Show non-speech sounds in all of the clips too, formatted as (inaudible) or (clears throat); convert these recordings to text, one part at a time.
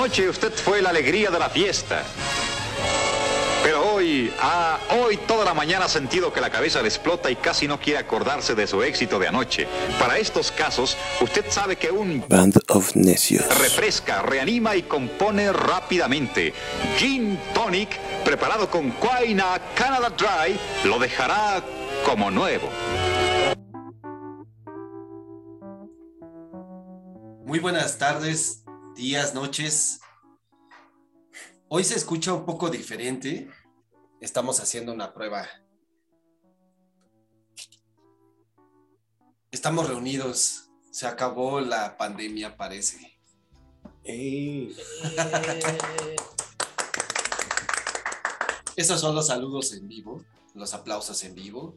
Anoche usted fue la alegría de la fiesta. Pero hoy, ah, hoy toda la mañana ha sentido que la cabeza le explota y casi no quiere acordarse de su éxito de anoche. Para estos casos, usted sabe que un Band of Necios. refresca, reanima y compone rápidamente. Gin Tonic, preparado con Quina Canada Dry, lo dejará como nuevo. Muy buenas tardes, días, noches. Hoy se escucha un poco diferente. Estamos haciendo una prueba. Estamos reunidos. Se acabó la pandemia, parece. (laughs) Esos son los saludos en vivo, los aplausos en vivo.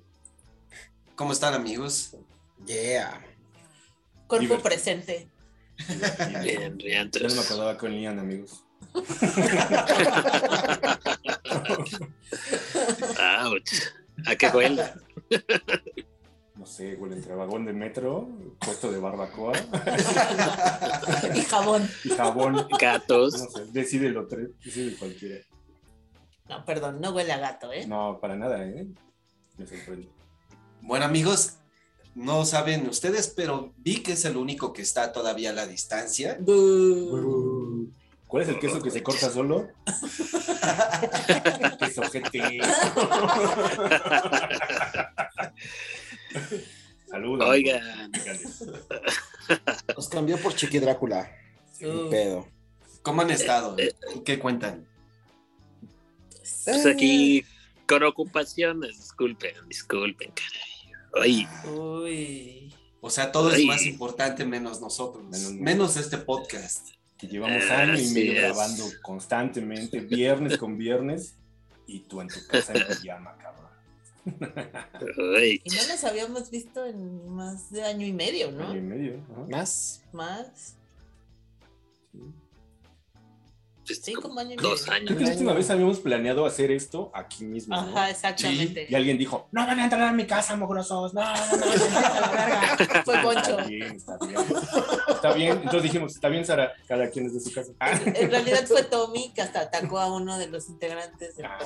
¿Cómo están, amigos? Yeah. Cuerpo Divertido. presente. Bien, Yo no me acordaba con Lian, amigos. Ouch. ¿A qué huele? No sé, huele entre vagón de metro, puesto de barbacoa Y jabón. y jabón. Gatos. No sé, decide lo tres, decide cualquiera. No, perdón, no huele a gato, ¿eh? No, para nada, ¿eh? Me sorprende. Bueno, amigos, no saben ustedes, pero vi que es el único que está todavía a la distancia. Bú. ¿Cuál es el queso que se corta solo? (laughs) queso GT. Saludos. Oigan. Nos cambió por Chiqui Drácula. Sí. Pedo. ¿Cómo han estado? Eh, ¿Qué cuentan? Pues aquí con ocupaciones. Disculpen, disculpen, caray. Ay, Uy. O sea, todo es más importante menos nosotros, Menos- menos, este podcast. Que llevamos Ah, año y medio es. grabando constantemente, viernes con viernes, y tú en tu casa en pijama, cabrón. ay. Y no nos habíamos visto en más de año y medio, Año y ¿no? medio. ajá. Más. Más. Pues, Sí, como año y dos años. Creo que la última vez habíamos planeado hacer esto aquí mismo. ¿no? Ajá, exactamente. Y alguien dijo, no van a entrar a mi casa, mogrosos, no, no, no. Fue Poncho. Está bien, está bien. Está bien, entonces dijimos, está bien, Sara, cada quien es de su casa. Ah, En realidad fue Tommy que hasta atacó a uno de los integrantes del ah,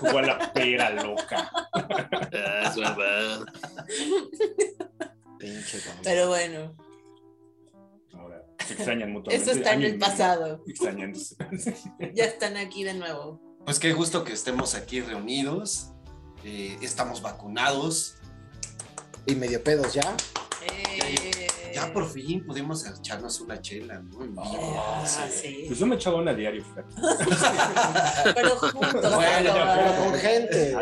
Jugó a la pera loca. Ah, es verdad. Pinche. Pero bueno, se extrañan mutuamente. eso está en el pasado. Extrañándose. (laughs) Ya están aquí de nuevo. Pues qué gusto que estemos aquí reunidos. Eh, estamos vacunados. Y medio pedos ya. Eh, Ya por fin pudimos echarnos una chela, ¿no? Ah, sí. Pues yo me echaba una diario. (laughs) Pero juntos. Bueno, ¿no? Pero con gente.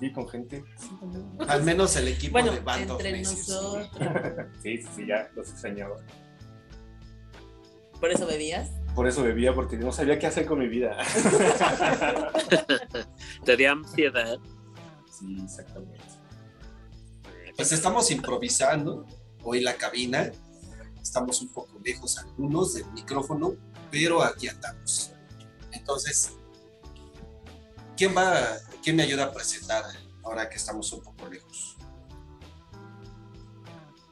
Sí, con gente. Al menos el equipo Bueno, de Band entre nosotros. (laughs) Sí, sí, sí, ya los extrañaba. ¿Por eso bebías? Por eso bebía, porque no sabía qué hacer con mi vida. (laughs) Te dio ansiedad. Sí, exactamente. Pues estamos improvisando hoy la cabina. Estamos un poco lejos algunos del micrófono, pero aquí andamos. Entonces, ¿quién va, quién me ayuda a presentar ahora que estamos un poco lejos?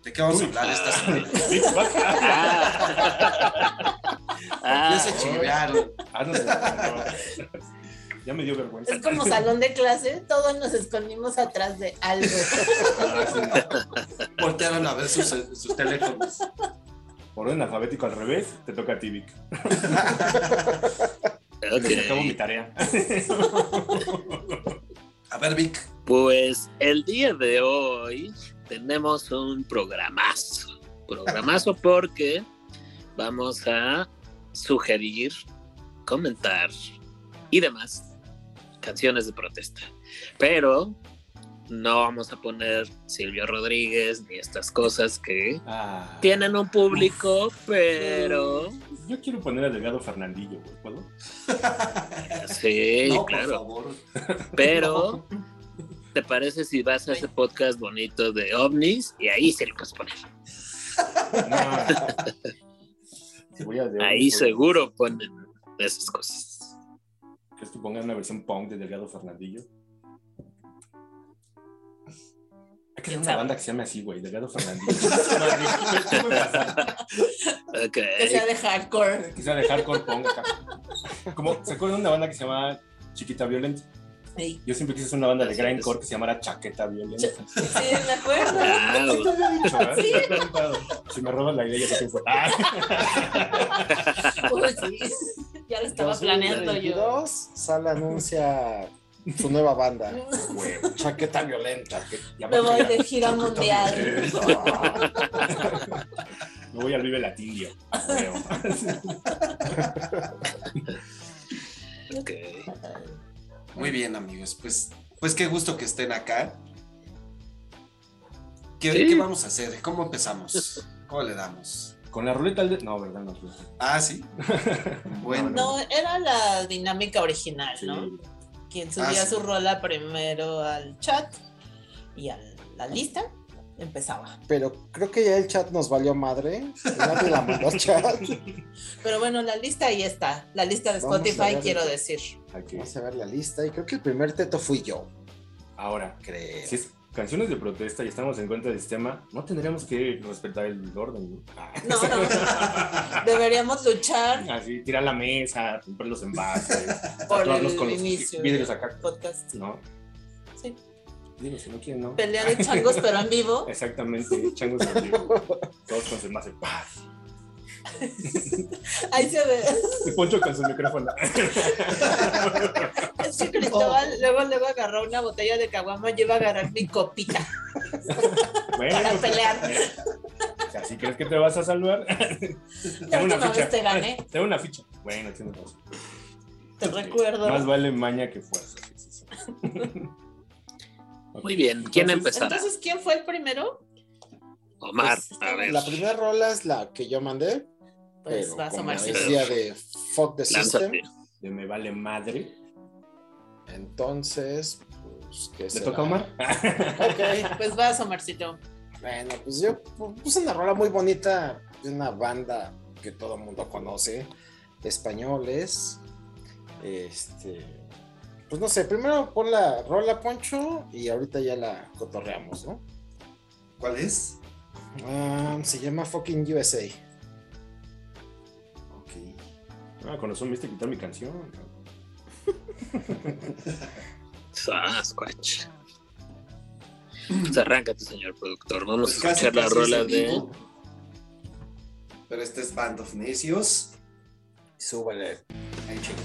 ¿De qué vamos a hablar esta semana? (laughs) Ah, Ya se chingaron. Ah, no. Ya me dio vergüenza. Es como salón de clase, todos nos escondimos atrás de algo. Ah, sí. Voltearon a ver sus, sus teléfonos. Por orden alfabético al revés, te toca a ti, Vic. (laughs) ok. Les acabo mi tarea. A ver, Vic, Pues el día de hoy tenemos un programazo. Programazo (laughs) porque vamos a sugerir, comentar y demás canciones de protesta. Pero no vamos a poner Silvio Rodríguez ni estas cosas que Ah. tienen un público, pero Yo quiero poner al delgado Fernandillo, ¿puedo? (laughs) sí, no, por claro. favor. Pero (laughs) ¿te parece si vas a ese podcast bonito de ovnis y ahí se lo puedes poner? No. (laughs) Si voy a de- Ahí seguro ponen esas cosas. ¿Quieres que pongan una versión punk de delgado Fernandillo? Hay que ¿Quién hacer una sabe? banda que se llame así, güey, Delgado Fernandito. ¿Qué (laughs) puede pasar? Ok. Que sea de hardcore. Quizá de hardcore punk. Como, ¿se acuerdan de una banda que se llama Chiquita Violenta? Sí, Yo siempre quise hacer una banda de grindcore que se llamara Chaqueta Violenta. sí, me acuerdo. Sí te había dicho, ¿verdad? Si me robas la idea, ya quién fue. Ah. Uy, sí. Ya lo estaba planeando yo. 2022, Sal anuncia su nueva banda, Güey, Chaqueta Violenta. ya Me voy de gira mundial. Me voy al Vive Latinio. Creo. (laughs) Ok. Muy bien, amigos. Pues, pues qué gusto que estén acá. ¿Qué, Sí. qué vamos a hacer? ¿Cómo empezamos? (laughs) ¿Cómo le damos? Con la ruleta del... No, ¿verdad? No, ruleta. Ah, sí. (laughs) Bueno, No, era la dinámica original, Sí. ¿no? Quien Ah, subía sí. su rola primero al chat y a la lista empezaba. Pero creo que ya el chat nos valió madre. Nadie la mandó al chat. Pero bueno, la lista ahí está. La lista de Spotify, quiero decir. Hay que- Vamos a ver la lista. Y creo que el primer teto fui yo, Ahora, creo. si es canciones de protesta y estamos en cuenta del sistema, no tendríamos que respetar el orden, ¿no? Ah. No, no, no. Deberíamos luchar Así, tirar la mesa, romper los envases, por tatuarnos el con los inicio vidrios acá, podcast. ¿no? Digo, si no quieren, ¿no? Pelea de changos, pero en vivo. (laughs) Exactamente, changos en vivo. Todos con su más de paz. (laughs) Ahí se ve. Y Poncho con su micrófono. (laughs) Es que Cristóbal luego, luego agarró una botella de caguama y iba a agarrar mi copita Bueno, para pelear. O sea, si crees que te vas a salvar, La tengo una última ficha. vez te gané, Tengo una ficha. Bueno, tienes razón. te recuerdo. Más vale maña que fuerza. sí, sí, sí. Muy bien. ¿Quién Entonces, empezará? Entonces, ¿quién fue el primero? Omar. Pues, A ver. La primera rola es la que yo mandé. Pues pero vas, como Omarcito. decía de Fuck the System. Lánzate. De me vale madre. Entonces, pues, ¿qué ¿Le será? toca a Omar? Ok. (laughs) Pues vas, Omarcito. Bueno, pues yo pu- puse una rola muy bonita de una banda que todo el mundo conoce, españoles. Este, pues no sé, primero pon la rola Poncho y ahorita ya la cotorreamos, ¿no? ¿cuál es? Ah, se llama Fucking USA. Ok. Ah, con razón viste quitar mi canción. Sasquatch. Pues arráncate, señor productor. Vamos Pues a escuchar la rola de. vivo. Pero este es Band of Necios. Súbele. Ahí chicos.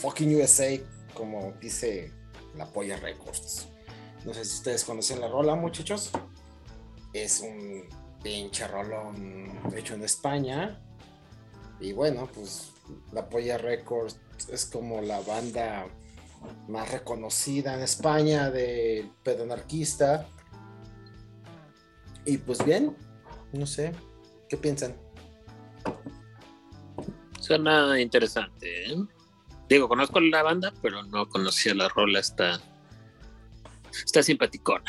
Fucking USA, como dice la Polla Records. No sé si ustedes conocen la rola, muchachos. Es un pinche rolón hecho en España. Y bueno, pues la Polla Records es como la banda más reconocida en España de pedo anarquista. Y pues bien, no sé, ¿qué piensan? Suena interesante, ¿eh? Digo, conozco la banda, pero no conocía la rola, está, está simpaticona.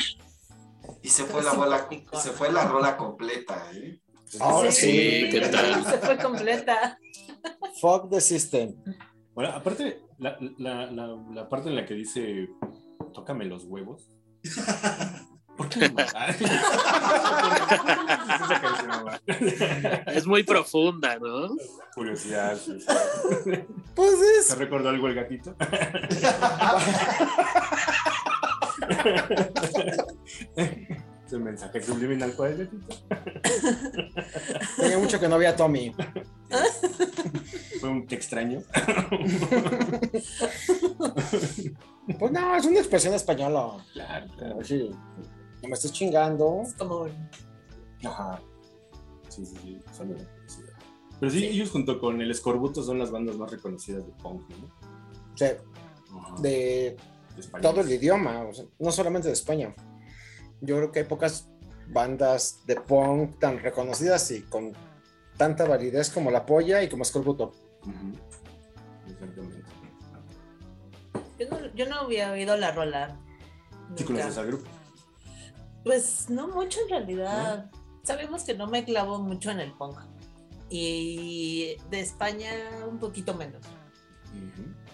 Y se fue la bola, se fue la rola completa, ¿eh? Ahora sí, ¿qué tal? Se fue completa. Fuck the system. Bueno, aparte, la, la, la, la parte en la que dice, tócame los huevos. (laughs) (laughs) Es muy profunda, ¿no? Curiosidad. sí, sí. Pues ¿Te es. recordó algo el gatito? (laughs) Es el mensaje subliminal para el gatito. Tenía mucho que no veía a Tommy. Fue un te extraño. Pues no, es una expresión española. Claro, claro. Así, no me estés chingando. Es como un- Ajá. Sí, sí, sí. Son reconocida. Pero sí, ellos junto con el Escorbuto son las bandas más reconocidas de punk, ¿no? Sea, Ajá. de De España. todo el idioma, o sea, no solamente de España. Yo creo que hay pocas bandas de punk tan reconocidas y con tanta validez como La Polla y como Scorbuto. Ujú. Exactamente. Yo no, yo no había oído la rola. ¿Sí conoces al grupo? Pues no mucho en realidad. Sabemos que no me clavo mucho en el punk. Y de España un poquito menos.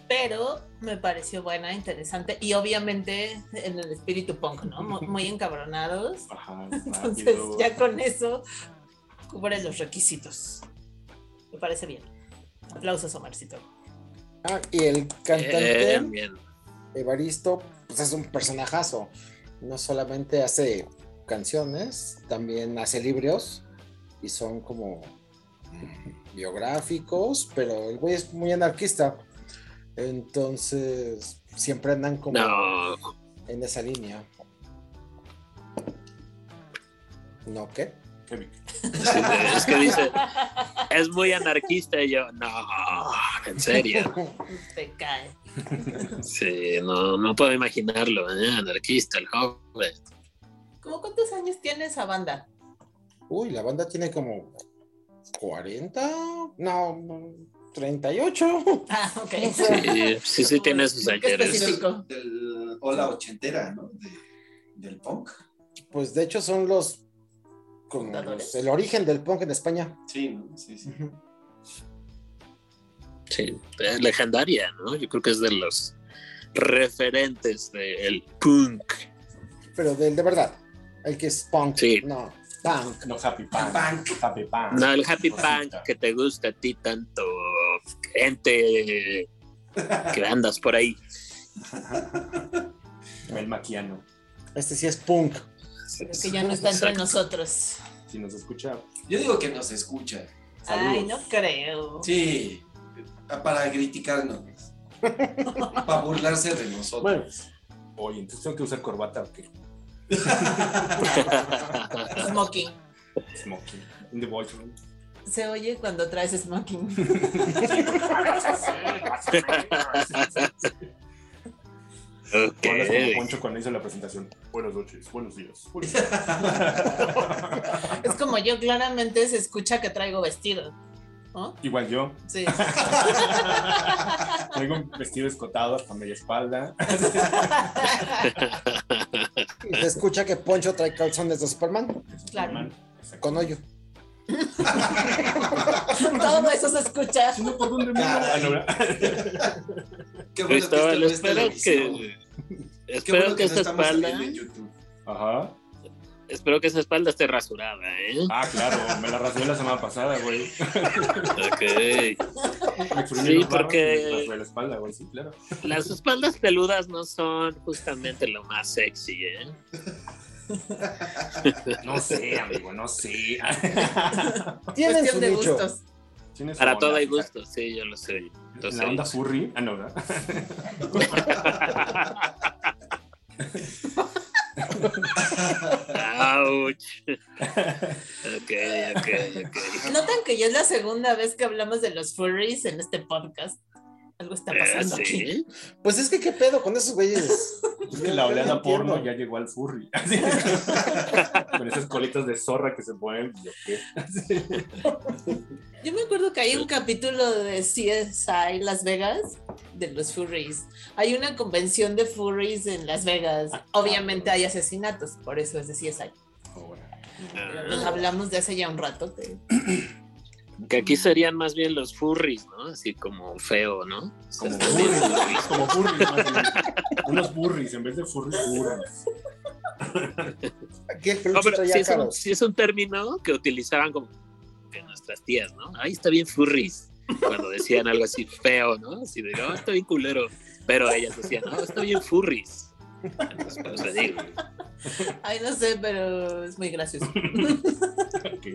Pero me pareció buena, interesante. Y obviamente en el espíritu punk, ¿no? Mu- Muy (laughs) encabronados. Ajá. (laughs) Entonces ya con eso cubre los requisitos. Me parece bien. Aplausos, Omarcito. Ah, y el cantante Bien, bien. Evaristo, pues es un personajazo. No solamente hace canciones, también hace libros y son como biográficos, pero el güey es muy anarquista. Entonces, siempre andan como No, en esa línea. ¿No qué? Sí, es que dice, es muy anarquista y yo, no, en serio. (laughs) Te cae. Sí, no, no puedo imaginarlo, ¿eh? anarquista, el joven. ¿Cómo cuántos años tiene esa banda? Uy, la banda tiene como 40, no, 38. Ah, ok. Sí, sí, sí tiene sus ayeres. Del ola ochentera, ¿no? De- del punk. Pues de hecho son los, los- el origen del punk en España. Sí, ¿no? Sí, sí. Sí, es legendaria, ¿no? Yo creo que es de los referentes del punk. Pero del de verdad, el que es punk, Sí. no, punk. No, Happy Punk. Punk. Happy Punk. No, el happy Cosita. punk que te gusta a ti tanto, gente (laughs) que andas por ahí. (laughs) El maquiano. Este sí es punk. Es que ya no está entre nosotros. Si nos escucha, Yo digo que nos escucha. Ay, no creo. Sí, para criticarnos. (laughs) para burlarse de nosotros. Bueno, oye, entonces tengo que usar corbata o qué? (laughs) Smoking. Smoking. In the boyfriend. Se oye cuando traes smoking. (laughs) Ok. Hablas como Poncho cuando hizo la presentación. Buenas noches, buenos días. buenos días. Es como yo, claramente se escucha que traigo vestido. Igual yo. Sí. (laughs) Traigo un vestido escotado hasta media espalda. (laughs) y se escucha que Poncho trae calzones de Superman Claro. Con hoyo. (laughs) Todo eso se escucha. No, ¿por dónde. Ah. Qué bueno que Cristóbal, es espero que, Qué espero bueno que no esta estamos espalda, saliendo en YouTube. Ajá. Espero que esa espalda esté rasurada, ¿eh? Ah, claro, me la rasuré la semana pasada, güey. Ok. Me Sí, porque- y me rasuré la espalda, güey, sí, claro. Las espaldas peludas no son justamente lo más sexy, ¿eh? No sé, amigo, no sé. Tienen su de gustos. Para onda, todo hay exacto. gusto, sí, yo lo sé. Entonces, la onda furry. Ah, no, ¿verdad? (laughs) (laughs) Ouch. Notan que ya es la segunda vez que hablamos de los furries en este podcast. Algo está Eh, pasando aquí. Pues es que qué pedo con esos güeyes. (laughs) Es que la oleada no porno ya llegó al furry. (laughs) Con esas colitas de zorra que se ponen. ¿yo qué? (laughs) Así. Yo me acuerdo que hay un capítulo de CSI Las Vegas de los furries. Hay una convención de furries en Las Vegas. Obviamente hay asesinatos, por eso es de CSI. Ah. Nos hablamos de hace ya un rato. que- (clears throat) Que aquí serían más bien los furries, ¿no? Así como feo, ¿no? Como bien furries. furries. (laughs) Como furries, más o menos. Unos burris en vez de furries, furries. (laughs) Aquí el No, pero sí es, un, sí es un término que utilizaban como que nuestras tías, ¿no? Ahí está bien furries. Cuando decían algo así feo, ¿no? Así de, oh, está bien culero. Pero ellas decían, no, está bien furries. Entonces, por eso digo. Ay, no sé, pero es muy gracioso. (laughs) Ok.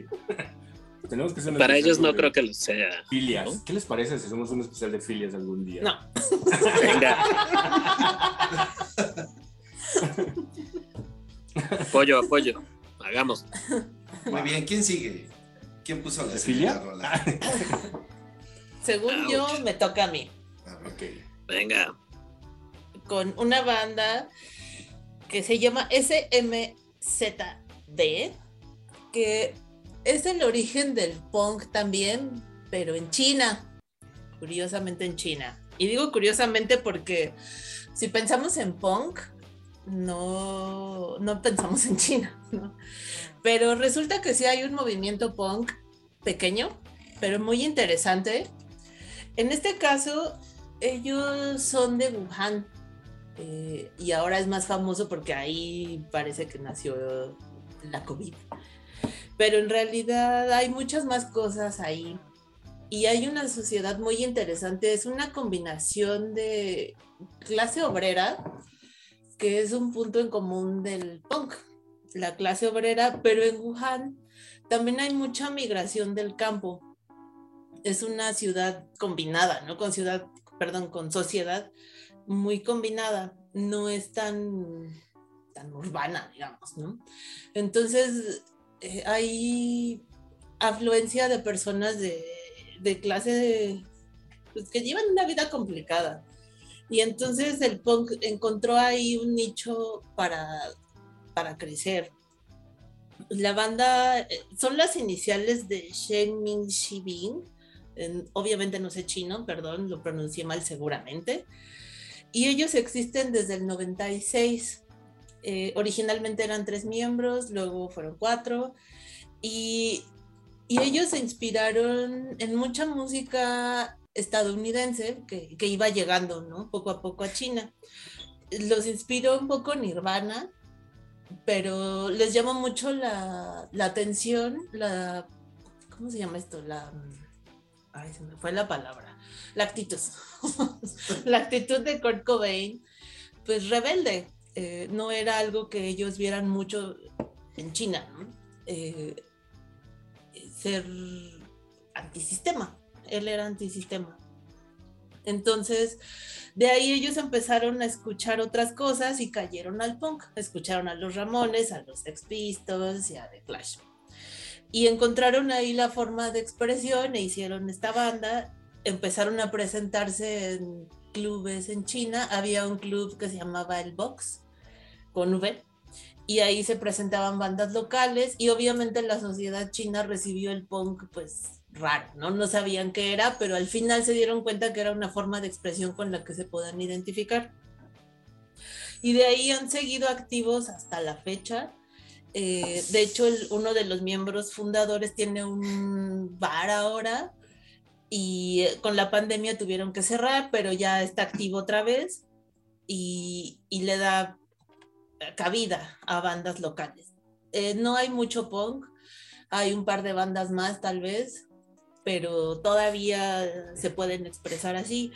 Tenemos que hacer Para ellos no creo que lo sea. Filias. ¿no? ¿Qué les parece si hacemos un especial de filias algún día? No. Venga. Apoyo, apoyo. Hagamos. Muy bien, ¿quién sigue? ¿Quién puso la ¿De segunda filia? rola? (laughs) Según yo, me toca a mí. A ver. Ok. Venga. Con una banda que se llama SMZD, que es el origen del punk también, pero en China. Curiosamente en China. Y digo curiosamente porque si pensamos en punk, no, no pensamos en China, ¿no? Pero resulta que sí hay un movimiento punk pequeño, pero muy interesante. En este caso, ellos son de Wuhan. eh, y ahora es más famoso porque ahí parece que nació la COVID. Pero en realidad hay muchas más cosas ahí. Y hay una sociedad muy interesante. Es una combinación de clase obrera, que es un punto en común del punk, la clase obrera, pero en Wuhan también hay mucha migración del campo. Es una ciudad combinada, ¿no? Con ciudad, perdón, con sociedad muy combinada, no es tan, tan urbana, digamos, ¿no? Entonces, eh, hay afluencia de personas de, de clase de, pues, que llevan una vida complicada. Y entonces el punk encontró ahí un nicho para, para crecer. La banda eh, son las iniciales de Shen Ming Shibin. En- obviamente no sé chino, perdón, lo pronuncié mal seguramente. Y ellos existen desde el 96. Eh, originalmente eran tres miembros, luego fueron cuatro. Y, ellos se inspiraron en mucha música estadounidense que, iba llegando. Poco a poco a China. Los inspiró un poco Nirvana, pero les llamó mucho la, atención, ¿cómo se llama esto? Ay, se me fue la palabra, la actitud, (laughs) la actitud de Kurt Cobain, pues rebelde, eh, no era algo que ellos vieran mucho en China, ¿no? Eh, ser antisistema, él era antisistema. Entonces, de ahí ellos empezaron a escuchar otras cosas y cayeron al punk. Escucharon a los Ramones, a los Sex Pistols y a The Clash. Y encontraron ahí la forma de expresión e hicieron esta banda. Empezaron a presentarse en clubes en China. Había un club que se llamaba El Box, con V. Y ahí se presentaban bandas locales y obviamente la sociedad china recibió el punk pues raro, ¿no? No sabían qué era, pero al final se dieron cuenta que era una forma de expresión con la que se puedan identificar. Y de ahí han seguido activos hasta la fecha. Eh, de hecho, el- uno de los miembros fundadores tiene un bar ahora y eh, con la pandemia tuvieron que cerrar, pero ya está activo otra vez y, y le da cabida a bandas locales. Eh, no hay mucho punk, hay un par de bandas más tal vez, pero todavía se pueden expresar así.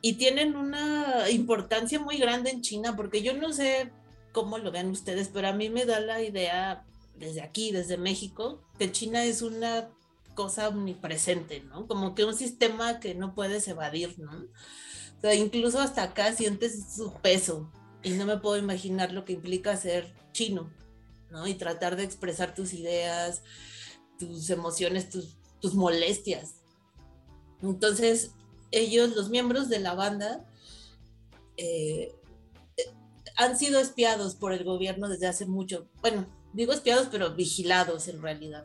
Y tienen una importancia muy grande en China, porque yo no sé cómo lo vean ustedes, pero a mí me da la idea desde aquí, desde México, que China es una cosa omnipresente, ¿no? Como que un sistema que no puedes evadir, ¿no? O sea, incluso hasta acá sientes su peso y no me puedo imaginar lo que implica ser chino, ¿no? Y tratar de expresar tus ideas, tus emociones, tus, tus molestias. Entonces, ellos, los miembros de la banda, eh, han sido espiados por el gobierno desde hace mucho. Bueno, digo espiados, pero vigilados en realidad.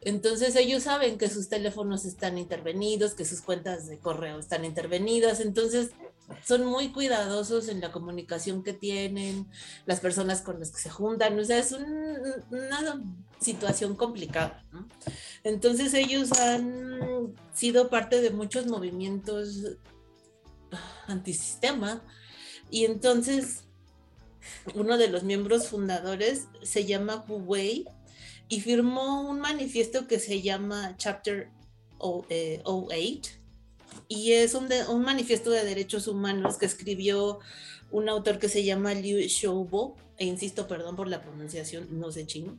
Entonces ellos saben que sus teléfonos están intervenidos, que sus cuentas de correo están intervenidas, entonces son muy cuidadosos en la comunicación que tienen, las personas con las que se juntan, o sea, es un- una situación complicada. ¿no? Entonces ellos han sido parte de muchos movimientos antisistema y entonces uno de los miembros fundadores se llama Wu Wei y firmó un manifiesto que se llama Chapter O- eh, 08 y es un, de- un manifiesto de derechos humanos que escribió un autor que se llama Liu Xiaobo, e insisto, perdón por la pronunciación, no sé chino,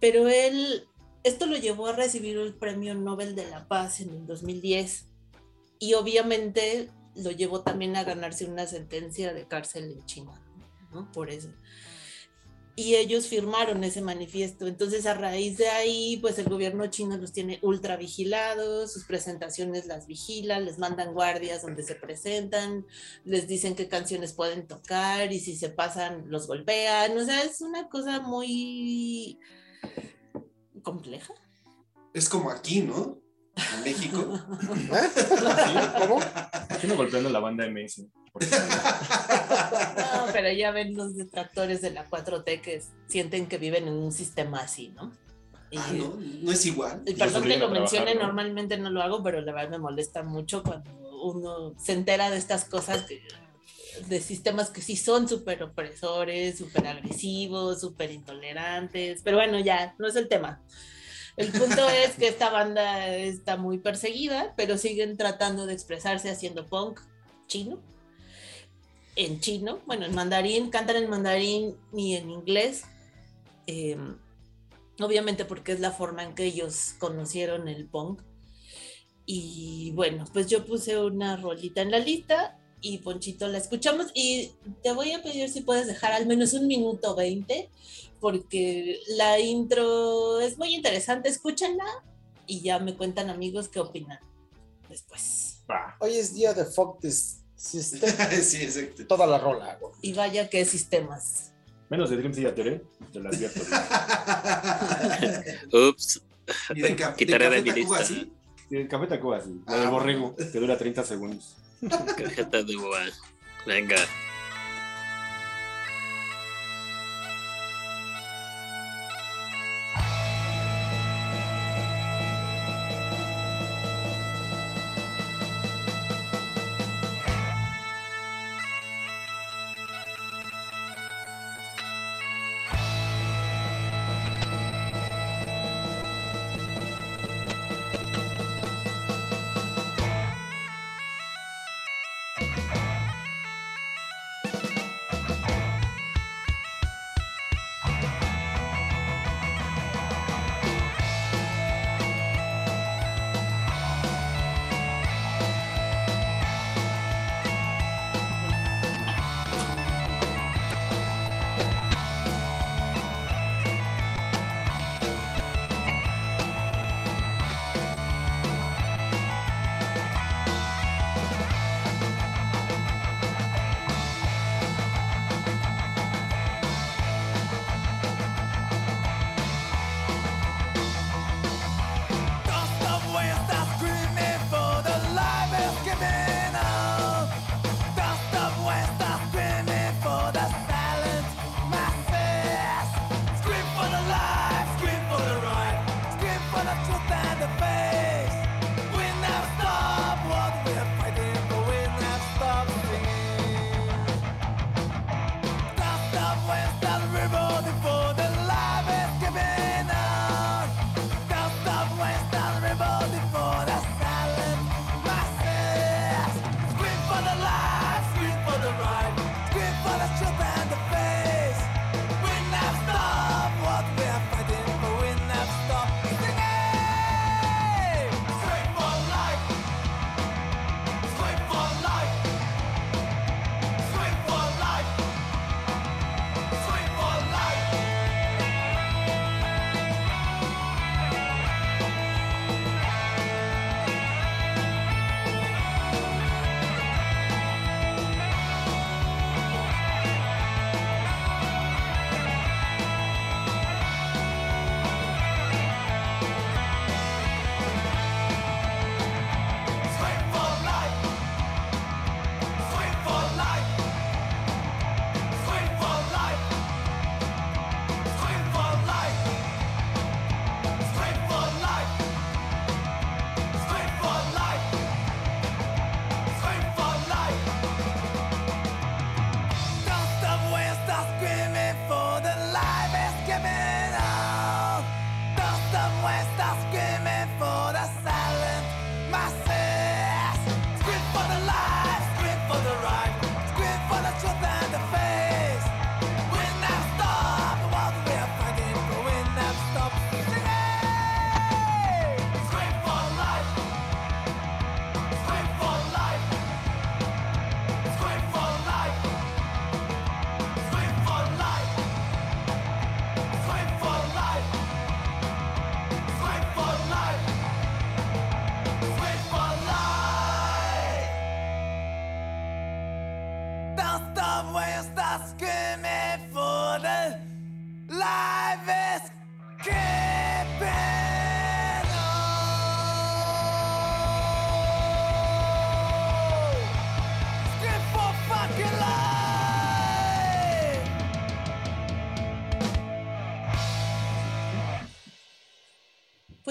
pero él, esto lo llevó a recibir el Premio Nobel de la Paz en el 2010 y obviamente lo llevó también a ganarse una sentencia de cárcel en China, ¿no? Por eso. Y ellos firmaron ese manifiesto. Entonces, a raíz de ahí, pues el gobierno chino los tiene ultra vigilados, sus presentaciones las vigilan, les mandan guardias donde se presentan, les dicen qué canciones pueden tocar y si se pasan, los golpean. O sea, es una cosa muy compleja. Es como aquí, ¿no? En México. (laughs) ¿Eh? ¿Cómo? Chino golpeando la banda MS. No, pero ya ven los detractores de la 4T que sienten que viven en un sistema así, ¿no? Y, Ah, no, no es igual. y perdón que lo mencione, trabajar, ¿no? normalmente no lo hago, pero la verdad me molesta mucho cuando uno se entera de estas cosas que- de sistemas que sí son súper opresores, súper agresivos, súper intolerantes, pero bueno, ya, no es el tema. El punto es que esta banda está muy perseguida, pero siguen tratando de expresarse haciendo punk chino. En chino, bueno, en mandarín, cantan en mandarín y en inglés. eh, obviamente porque es la forma en que ellos conocieron el punk. Y bueno, pues yo puse una rolita en la lista y Ponchito la escuchamos y te voy a pedir si puedes dejar al menos un minuto 20 porque la intro es muy interesante, escúchenla y ya me cuentan amigos qué opinan después. Hoy es día de fuck this system. (laughs) sí, exacto. Toda la rola, güey. Y vaya que sistemas. Menos de Dream Theater, te lo advierto. (laughs) (laughs) Ups, Y de, ca- de Quitaré de mi lista. ¿sí? El café Tacuba, sí. La del Ah, borrego, que dura 30 segundos. cajeta de boa. Venga.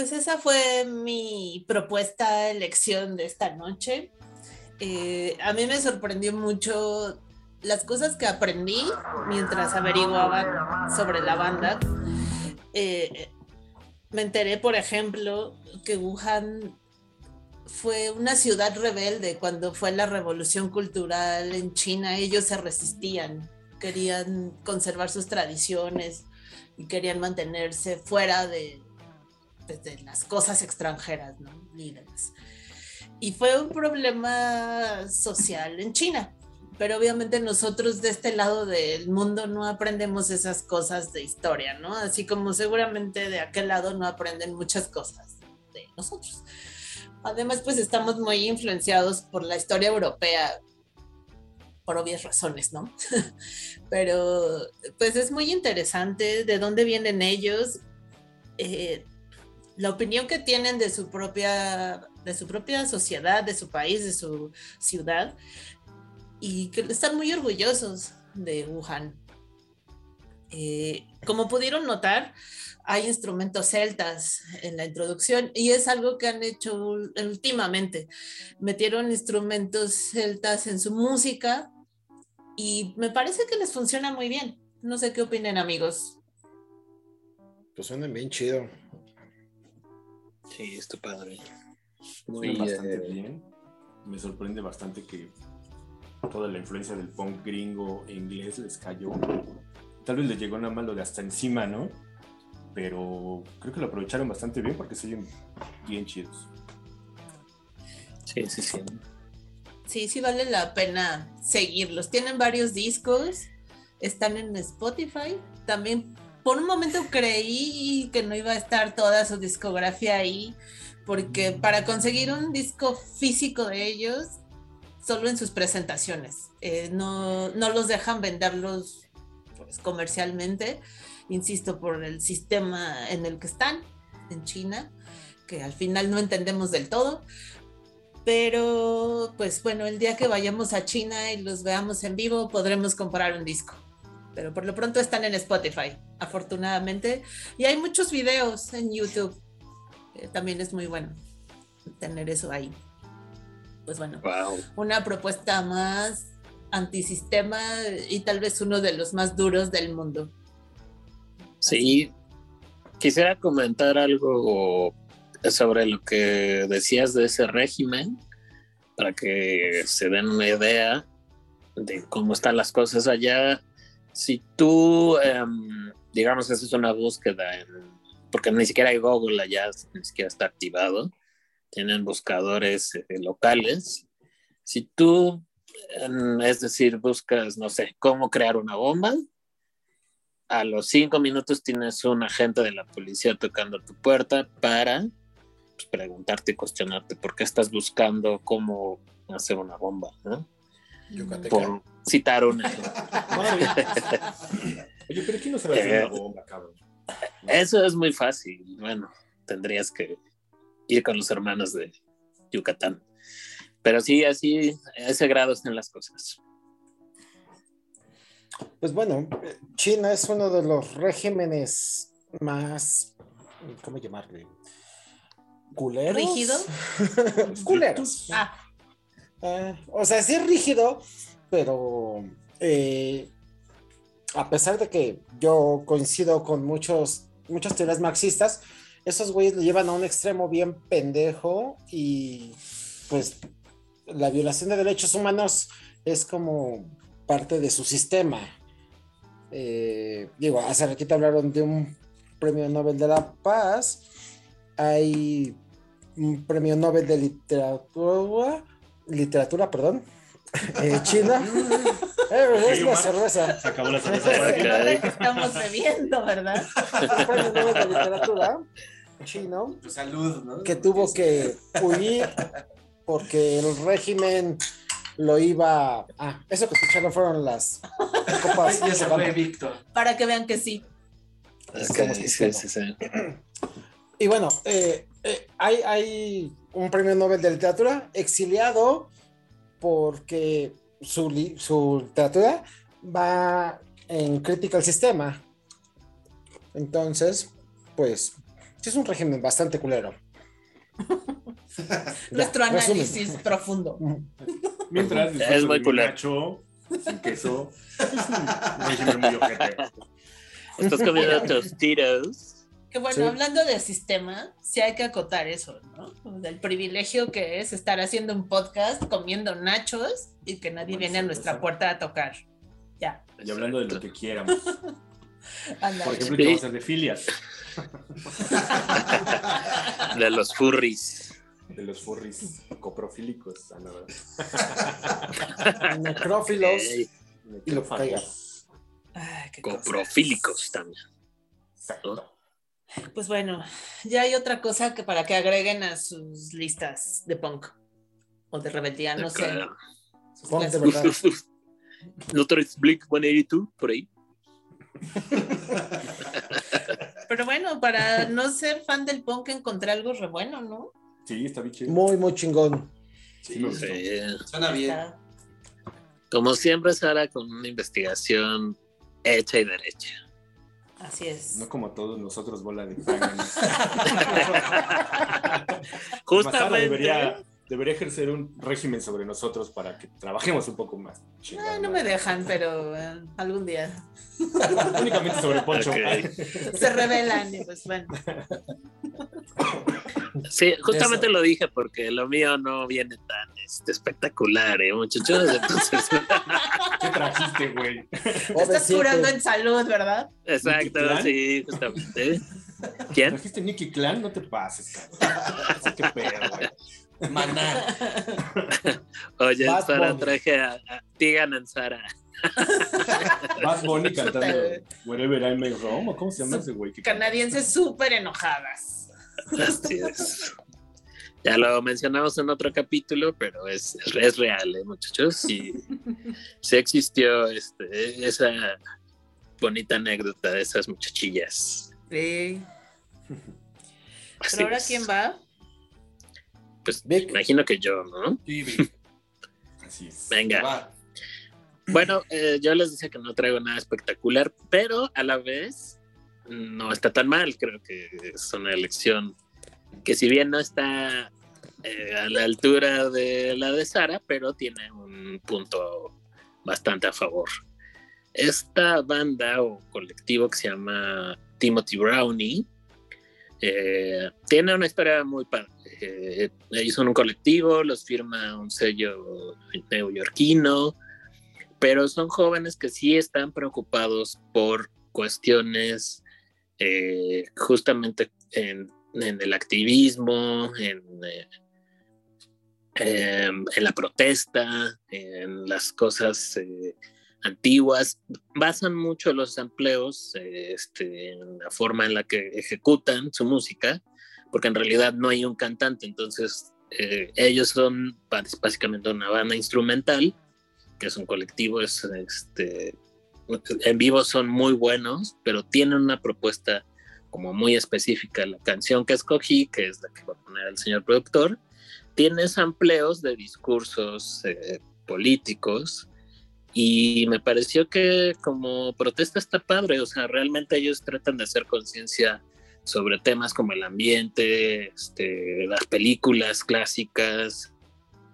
Pues esa fue mi propuesta, elección de esta noche. Eh, a mí me sorprendió mucho las cosas que aprendí mientras averiguaba sobre la banda. Eh, me enteré, por ejemplo, que Wuhan fue una ciudad rebelde cuando fue la revolución cultural en China. Ellos se resistían, querían conservar sus tradiciones y querían mantenerse fuera de, de- de las cosas extranjeras, ¿no? Y demás. Y fue un problema social en China. Pero obviamente nosotros de este lado del mundo no aprendemos esas cosas de historia, ¿no? Así como seguramente de aquel lado no aprenden muchas cosas de nosotros. Además, pues estamos muy influenciados por la historia europea, por obvias razones, ¿no? (laughs) Pero pues es muy interesante de dónde vienen ellos, eh, la opinión que tienen de su propia, de su propia sociedad, de su país, de su ciudad, y que están muy orgullosos de Wuhan. Eh, como pudieron notar, hay instrumentos celtas en la introducción y es algo que han hecho últimamente. Metieron instrumentos celtas en su música y me parece que les funciona muy bien. No sé qué opinen amigos. Pues suenan bien chido. Sí, está padre. Muy, bastante eh, bien. Me sorprende bastante que toda la influencia del punk gringo e inglés les cayó. Tal vez les llegó nada más lo de hasta encima, ¿no? Pero creo que lo aprovecharon bastante bien porque se oyen bien chidos. sí, sí, sí. Sí, sí vale la pena seguirlos. Tienen varios discos, están en Spotify. También por un momento creí que no iba a estar toda su discografía ahí, porque para conseguir un disco físico de ellos, solo en sus presentaciones, eh, no, no los dejan venderlos pues, comercialmente, insisto, por el sistema en el que están en China, que al final no entendemos del todo. Pero, pues bueno, el día que vayamos a China y los veamos en vivo, podremos comprar un disco. Pero por lo pronto están en Spotify, afortunadamente. Y hay muchos videos en YouTube. También es muy bueno tener eso ahí. Pues bueno, Wow. una propuesta más antisistema y tal vez uno de los más duros del mundo. Sí, quisiera comentar algo sobre lo que decías de ese régimen, para que se den una idea de cómo están las cosas allá. Si tú, em, digamos, haces una búsqueda, en, porque ni siquiera hay Google allá, ni siquiera está activado, tienen buscadores eh, locales. Si tú, em, es decir, buscas, no sé, cómo crear una bomba, a los cinco minutos tienes un agente de la policía tocando tu puerta para pues, preguntarte y cuestionarte por qué estás buscando cómo hacer una bomba, ¿no? Yucateca. Por citar una. Oye, pero ¿quién no sabe hacer una bomba, cabrón? Eso es muy fácil. Bueno, tendrías que ir con los hermanos de Yucatán. Pero sí, así, a ese grado están las cosas. Pues bueno, China es uno de los regímenes más, ¿cómo llamarle? ¿Culeros? ¿Rígido? (laughs) Culeros. Ah, Eh, o sea, sí es rígido, pero eh, a pesar de que yo coincido con muchos, muchas teorías marxistas, esos güeyes lo llevan a un extremo bien pendejo y pues la violación de derechos humanos es como parte de su sistema. Eh, digo, hace ratito hablaron de un premio Nobel de la Paz, hay un premio Nobel de literatura literatura, perdón, eh, China. Eh, es la cerveza. Se acabó la se cerveza. nota que estamos bebiendo, ¿verdad? Premio Nobel de literatura chino Tu salud, ¿no? que tuvo que huir porque el régimen lo iba. Ah, eso que escucharon fueron las copas. Ya se fue Víctor. Para que vean que sí. Estamos Ok, sí, sí, sí. Y bueno, eh, eh, hay, hay un premio Nobel de literatura exiliado porque su, li- su literatura va en crítica al sistema. Entonces, pues, es un régimen bastante culero. (laughs) Ya, Nuestro resumen. análisis profundo. Mientras Es muy culero. sin queso, es (laughs) un régimen muy ojete. Estás comiendo tostitos. Que bueno, Sí. hablando del sistema, sí hay que acotar eso, ¿no? Del privilegio que es estar haciendo un podcast comiendo nachos y que nadie Bueno, viene a nuestra puerta a tocar. Ya, Y hablando de lo que quieramos. (laughs) anda. Por ejemplo. ¿qué vamos a hacer de filias? De los furries. De los furries coprofílicos. ah, no, ¿verdad? (laughs) Necrófilos Ey, y lo que caiga. Ay, qué cosas. coprofílicos también. Exacto. Pues bueno, ya hay otra cosa que para que agreguen a sus listas de punk o de rebeldía, no sé. Que de verdad. (laughs) ¿No traes Blink 182 por ahí? (laughs) Pero bueno, para no ser fan del punk encontré algo re bueno, ¿no? Sí, está bien chido. Muy, muy chingón. Sí, gustó. Sí. Suena bien. Como siempre, Sara, con una investigación hecha y derecha. Así es. No como todos nosotros, bola de (laughs) Justamente. debería, debería ejercer un régimen sobre nosotros para que trabajemos un poco más. Ah, no me dejan, pero eh, algún día (laughs) Únicamente sobre Poncho. Ok. se revelan y pues bueno. Sí, justamente Eso. lo dije porque lo mío no viene tan este, espectacular, ¿eh, muchachos? Entonces, (laughs) ¿Qué trajiste, güey? Te OV7. estás curando en salud, ¿verdad? exacto, sí, justamente. ¿Quién? ¿Trajiste Nicky Clan? No te pases, cabrón. Que pedo, güey. Maná. (laughs) Oye, Bad Sara, Bunny. traje a, a Tigan en Sara. (laughs) Bad Bunny cantando. Wherever I May Roam, ¿o cómo se llama ese güey? Canadienses súper enojadas. (laughs) Así es. Ya lo mencionamos en otro capítulo, pero es, es real, ¿eh, muchachos? Sí, sí existió este, esa bonita anécdota de esas muchachillas. Sí. Así Pero ahora, es. ¿quién va? Pues Vic. imagino que yo, ¿no? Sí, Vic, (laughs) Así es. Venga. va. Bueno, eh, yo les decía que no traigo nada espectacular, pero a la vez no está tan mal. Creo que es una elección que si bien no está eh, a la altura de la de Sara, pero tiene un punto bastante a favor. Esta banda o colectivo que se llama Timothy Brownie eh, tiene una historia muy padre. Eh, ellos son un colectivo, los firma un sello neoyorquino, pero son jóvenes que sí están preocupados por cuestiones eh, justamente en, el activismo, en, eh, em, en la protesta, en las cosas eh, antiguas. Basan mucho los empleos este, en la forma en la que ejecutan su música, porque en realidad no hay un cantante, entonces eh, ellos son básicamente una banda instrumental que es un colectivo, es este en vivo son muy buenos, pero tienen una propuesta como muy específica. La canción que escogí, que es la que va a poner el señor productor, tiene sampleos de discursos eh, políticos y me pareció que como protesta está padre, o sea, realmente ellos tratan de hacer conciencia sobre temas como el ambiente, este, las películas clásicas,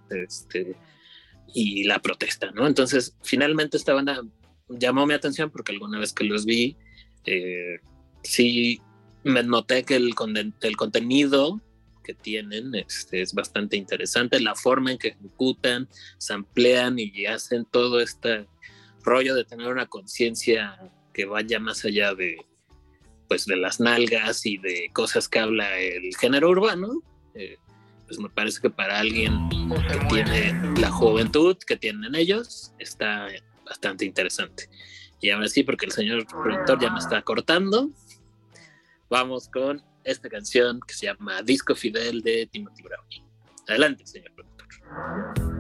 este, y la protesta, ¿no? Entonces, finalmente esta banda llamó mi atención porque alguna vez que los vi, eh, sí me noté que el, el contenido que tienen este, es bastante interesante, la forma en que ejecutan, samplean y hacen todo este rollo de tener una conciencia que vaya más allá de pues de las nalgas y de cosas que habla el género urbano, eh, pues me parece que para alguien que tiene la juventud que tienen ellos está bastante interesante. Y ahora sí, porque el señor productor ya me está cortando, vamos con esta canción que se llama Disco Fidel de Timothy Brownie. Adelante, señor productor.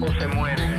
o se muere.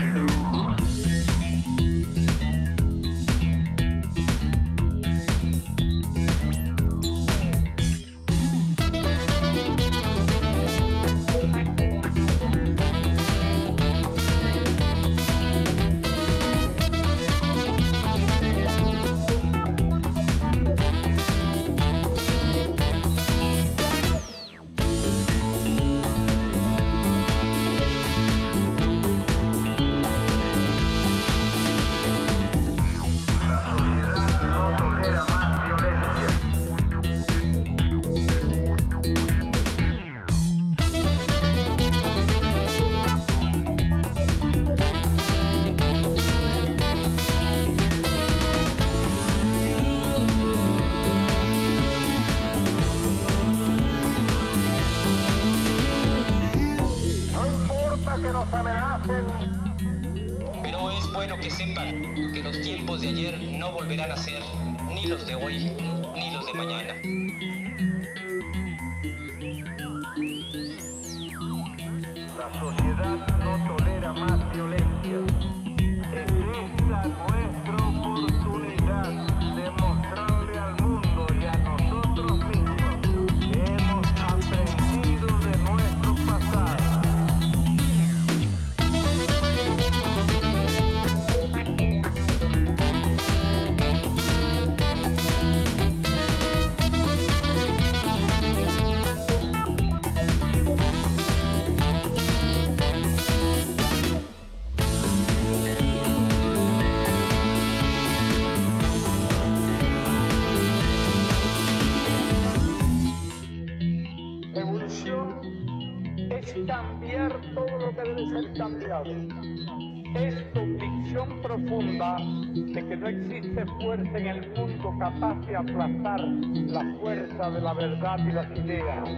El capaz de aplastar la fuerza de la verdad y las ideas.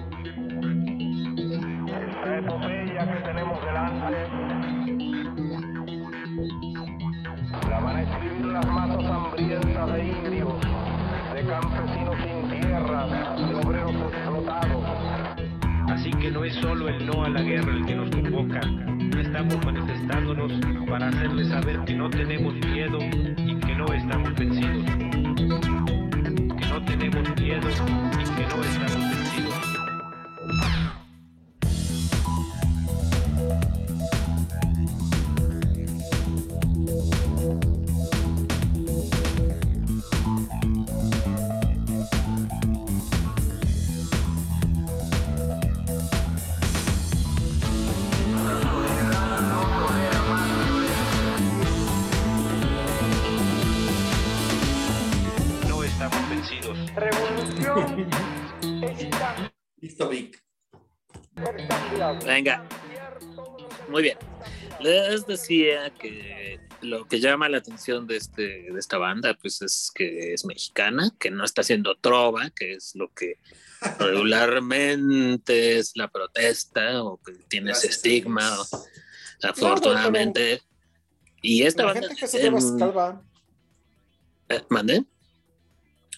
Esta epopeya que tenemos delante la van a escribir las masas hambrientas de indios, de campesinos sin tierra, de obreros explotados. Así que no es solo el no a la guerra el que nos convoca. Estamos manifestándonos para hacerles saber que no tenemos miedo y que no estamos vencidos. Y que no Muy bien. Les decía que lo que llama la atención de, este, de esta banda pues es que es mexicana, que no está haciendo trova, que es lo que regularmente es la protesta o que tiene ese estigma, afortunadamente. Y esta La banda... gente que hace trova es calva. eh, ¿Mandé?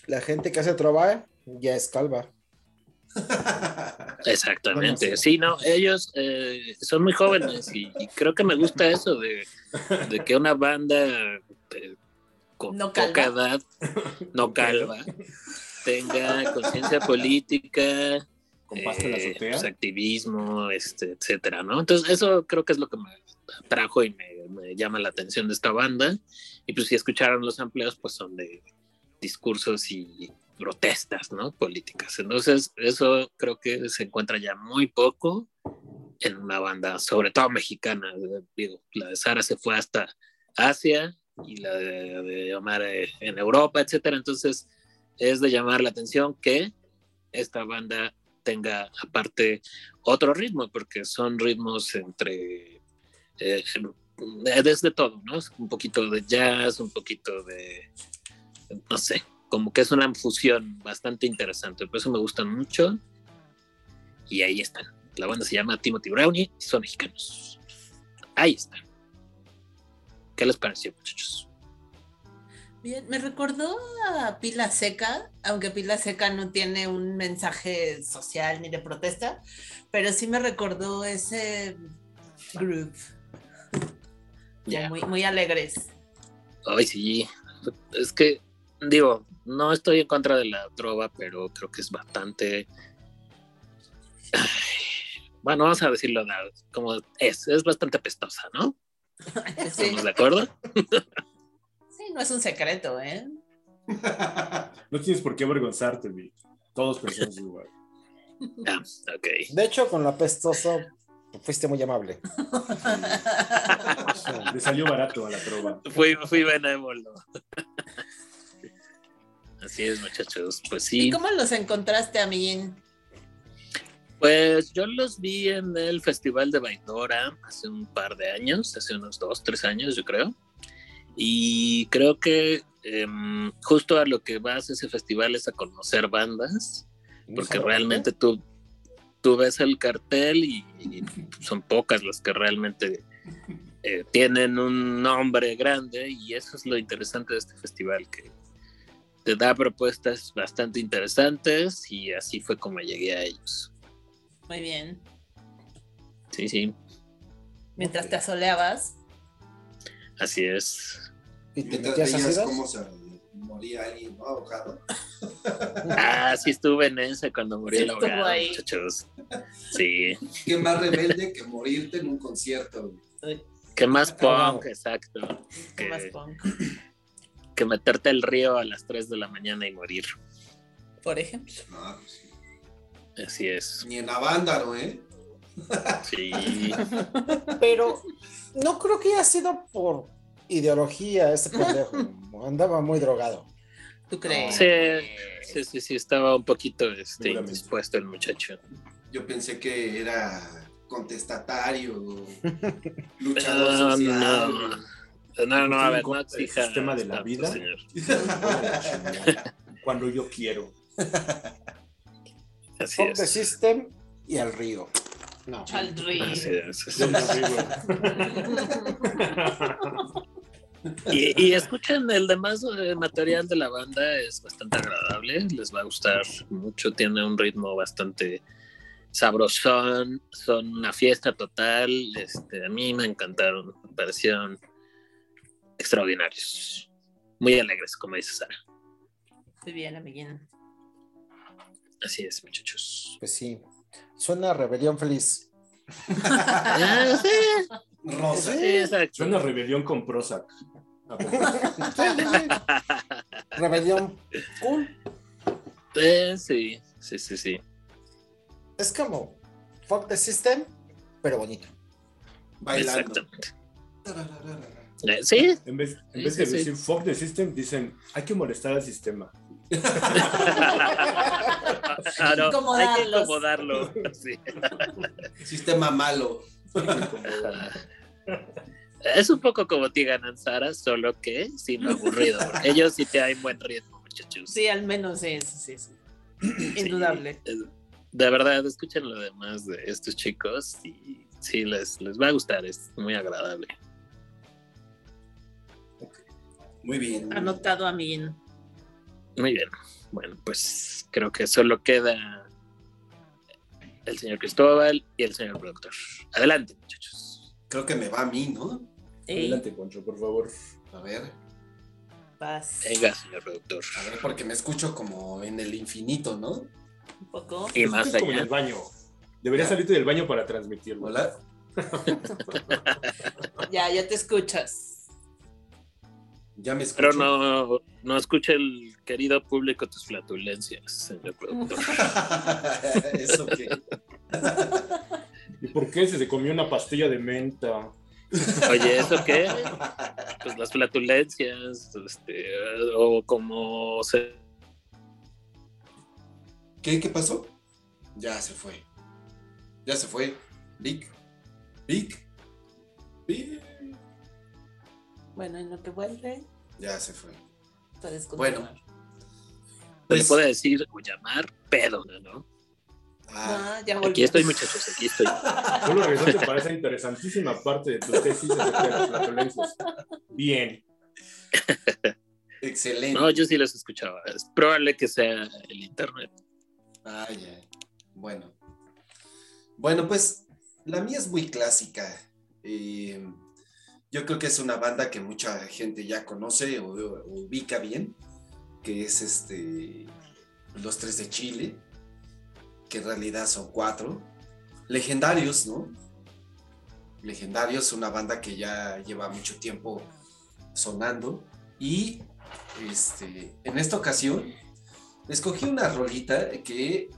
La gente que hace trova ya es calva. (laughs) Exactamente, Bueno, sí, no, ellos eh, son muy jóvenes y, y creo que me gusta eso de, de que una banda eh, con No poca calva. edad, (laughs) no calva, tenga conciencia política, eh, pues, activismo, este, etcétera, ¿no? Entonces eso creo que es lo que me atrajo y me, me llama la atención de esta banda. Y pues si escucharon los amplios pues son de discursos y protestas, ¿no? Políticas. Entonces, eso creo que se encuentra ya muy poco en una banda, sobre todo mexicana. Digo, la de Sara se fue hasta Asia y la de, de Omar eh, en Europa, etcétera. Entonces, es de llamar la atención que esta banda tenga aparte otro ritmo, porque son ritmos entre eh, desde todo, ¿no? Un poquito de jazz, un poquito de, no sé, como que es una fusión bastante interesante. Por eso me gustan mucho. Y ahí están. La banda se llama Timothy Brownie y son mexicanos. Ahí están. ¿Qué les pareció, muchachos? Bien, me recordó a Pila Seca, aunque Pila Seca no tiene un mensaje social ni de protesta, pero sí me recordó ese group. Muy, muy alegres. Ay, sí. Es que, digo, no estoy en contra de la trova, pero creo que es bastante. Ay, Bueno, vamos a decirlo como es, es bastante pestosa, ¿no? (laughs) Sí, ¿Estamos de acuerdo? (laughs) sí, no es un secreto, ¿eh? (laughs) No tienes por qué avergonzarte, Vic. Todos pensamos igual. Ah, ok. De hecho, con la pestoso fuiste muy amable. Le salió barato a la trova. Fui, fui benévolo. Así es, muchachos. Pues sí. ¿Y cómo los encontraste, amiguín? Pues yo los vi en el Festival de Baidora hace un par de años, hace unos dos, tres años, yo creo. Y creo que em, justo a lo que vas ese festival es a conocer bandas, porque realmente tú, tú ves el cartel y, y son pocas las que realmente eh, tienen un nombre grande y eso es lo interesante de este festival, que te da propuestas bastante interesantes y así fue como llegué a ellos. Muy bien. Sí, sí, Mientras te asoleabas. así es. ¿Y te Mientras metías cómo se moría alguien, ¿no? Ahogado. (laughs) Ah, sí estuve en ese cuando murió Sí el ahí. muchachos. Sí. Qué más rebelde que morirte en un concierto. ¿Qué más Ahogado. punk? Exacto. ¿Qué más Que, punk? Que meterte al río a las 3 de la mañana y morir. Por ejemplo. Pues sí. Así es. Ni en Avándaro, ¿eh? Sí. (laughs) Pero no creo que haya sido por ideología ese pendejo. Andaba muy drogado. ¿Tú crees? Sí, sí, sí, sí, estaba un poquito este, indispuesto el muchacho. Yo pensé que era contestatario, (laughs) luchador Ah, No, social. no. No, no, a ver, no El exija. sistema de la tanto, vida. señor. (laughs) Cuando yo quiero. (laughs) Así Fuck the es. system y al río. No. Al río. Así es, es. (laughs) Y, y escuchen el demás eh, material de la banda, es bastante agradable, les va a gustar mucho, tiene un ritmo bastante sabrosón, son una fiesta total, este, a mí me encantaron, me parecieron extraordinarios, muy alegres, como dice Sara. Muy bien, amiguín. Así es, muchachos. Pues sí. Suena a rebelión feliz. Ah, sí, Rosa. sí. Suena a rebelión con Prozac. (laughs) Rebelión cool. Eh, sí, sí, sí, sí. Es como fuck the system, pero bonito. Bailando. Exactamente. Sí, En vez, en Sí, vez sí, de sí. decir fuck the system, dicen hay que molestar al sistema. (laughs) Ah, no, hay que incomodarlo. (laughs) Sí. Sistema malo. Es un poco como Tiga Nanzara, solo que sin lo aburrido. Ellos sí te dan buen ritmo, muchachos. Sí, al menos es, sí, sí. Indudable. De verdad, escuchen lo demás de estos chicos y sí, les, les va a gustar, es muy agradable. Muy bien. Anotado, amiguín. Muy bien. Bueno, pues creo que solo queda el señor Cristóbal y el señor productor. Adelante, muchachos. Creo que me va a mí, ¿no? Ey, Adelante, Concho, por favor. A ver, vas Venga, señor productor. a ver, porque me escucho como en el infinito, ¿no? un poco. Y más Es como en allá. el baño. Deberías Ya. salirte del baño para transmitirlo. Hola. (laughs) Ya, ya te escuchas. Ya me escucho. Pero no, no escuche el querido público tus flatulencias, señor productor. (laughs) Eso que. ¿Y por qué se, se comió una pastilla de menta? Oye, ¿eso qué? (laughs) Pues las flatulencias, este, o como se... ¿Qué? ¿Qué pasó? Ya se fue. Ya se fue. Vic. Vic. Vic. Bueno, en lo que vuelve, Ya se fue. puedes Bueno. continuar. Se le Pues, puede decir o llamar pedo, ¿no? ah, Ah, ya. Aquí estoy, muchachos, aquí estoy. (laughs) Solo regresaste para esa interesantísima parte de tu tesis acerca de las flatulencias. Bien. excelente. No, yo sí los escuchaba. Es probable que sea el internet. Ah, ya. Bueno. Bueno, pues la mía es muy clásica. Eh, yo creo que es una banda que mucha gente ya conoce o, ubica bien, que es este Los Tres de Chile, que en realidad son cuatro. Legendarios, ¿no? Legendarios, una banda que ya lleva mucho tiempo sonando. Y este, en esta ocasión escogí una rolita que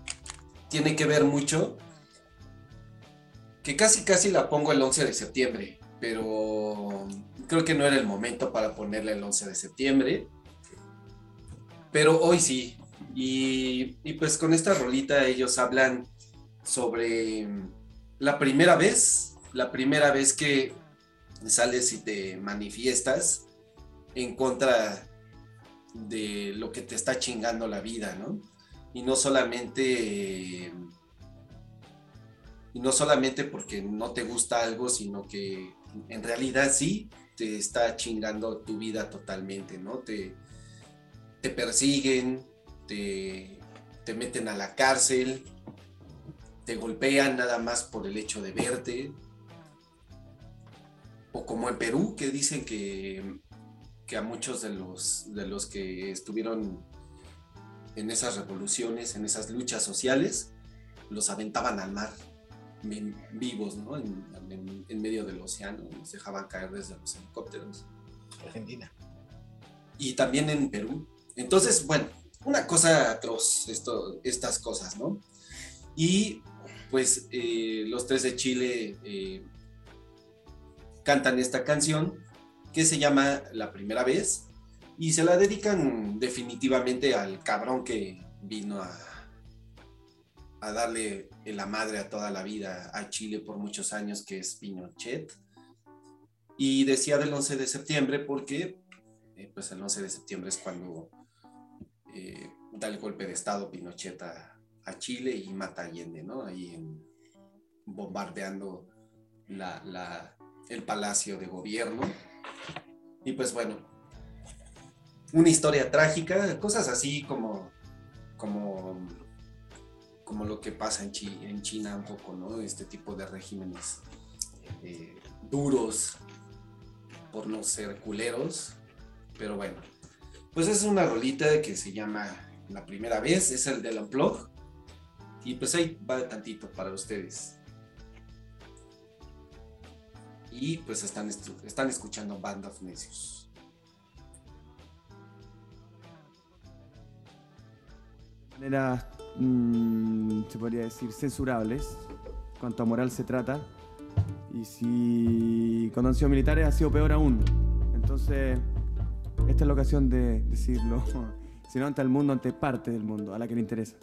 tiene que ver mucho, que casi casi la pongo el 11 de septiembre, pero creo que no era el momento para ponerla el 11 de septiembre, pero hoy sí, y, y pues con esta rolita ellos hablan sobre la primera vez, la primera vez que sales y te manifiestas en contra de lo que te está chingando la vida, ¿no? Y no solamente y no solamente porque no te gusta algo, sino que en realidad sí, te está chingando tu vida totalmente, ¿no? Te, te persiguen, te, te meten a la cárcel, te golpean nada más por el hecho de verte. O como en Perú, que dicen que, que a muchos de los, de los que estuvieron en esas revoluciones, en esas luchas sociales, los aventaban al mar vivos, ¿no? En, en- en medio del océano, los dejaban caer desde los helicópteros. Argentina. Y también en Perú. Entonces, bueno, una cosa atroz, esto, estas cosas, ¿no? Y pues eh, los tres de Chile eh, cantan esta canción que se llama La Primera Vez y se la dedican definitivamente al cabrón que vino a, a darle la madre a toda la vida a Chile por muchos años, que es Pinochet. Y decía del 11 de septiembre porque eh, pues el 11 de septiembre es cuando eh, da el golpe de Estado Pinochet a, Chile y mata a Allende, ¿no? Ahí bombardeando la, la- el palacio de gobierno. Y pues bueno, una historia trágica, cosas así como, como, como lo que pasa en, Chi- en China un poco, ¿no? Este tipo de regímenes eh, duros por no ser culeros, pero bueno, pues es una rolita que se llama La Primera Vez, es el del Unplug, y pues ahí va tantito para ustedes. Y pues están, están escuchando Band of Necios. maneras, mm, se podría decir, censurables, cuanto a moral se trata. Y si cuando han sido militares ha sido peor aún. Entonces, esta es la ocasión de decirlo, (laughs) si no ante el mundo, ante parte del mundo, a la que le interesa.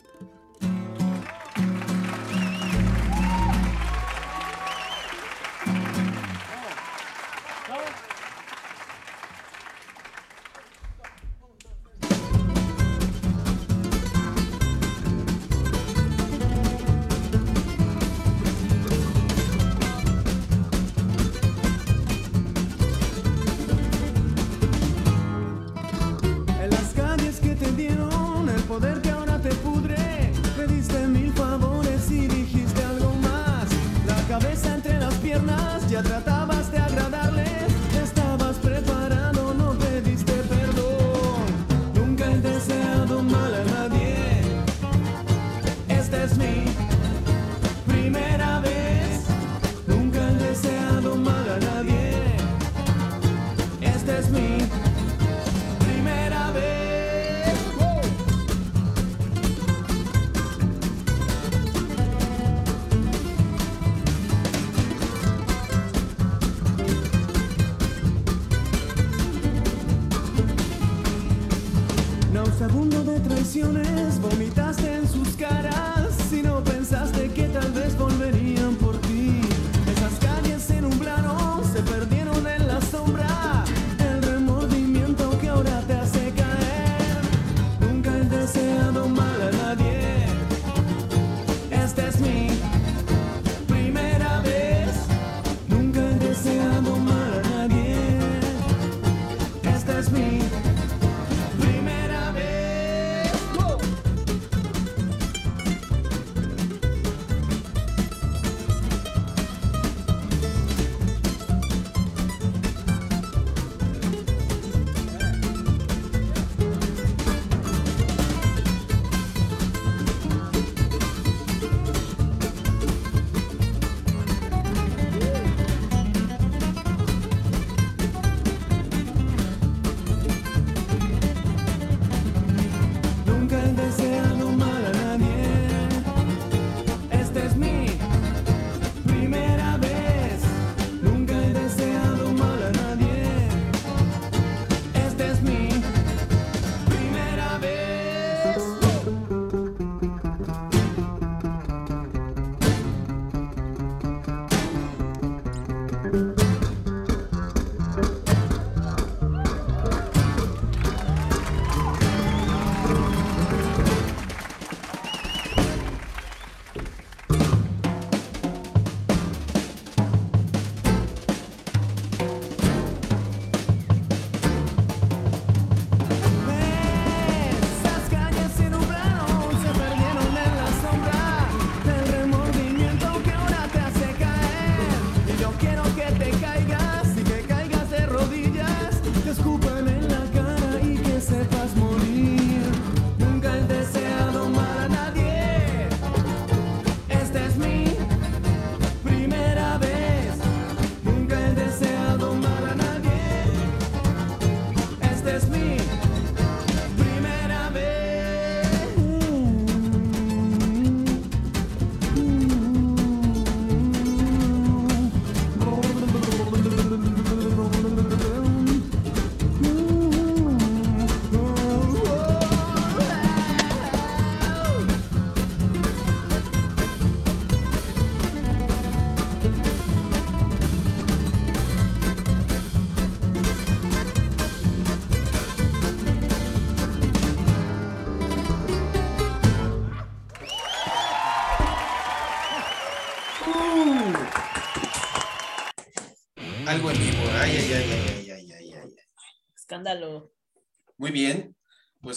Piernas, ya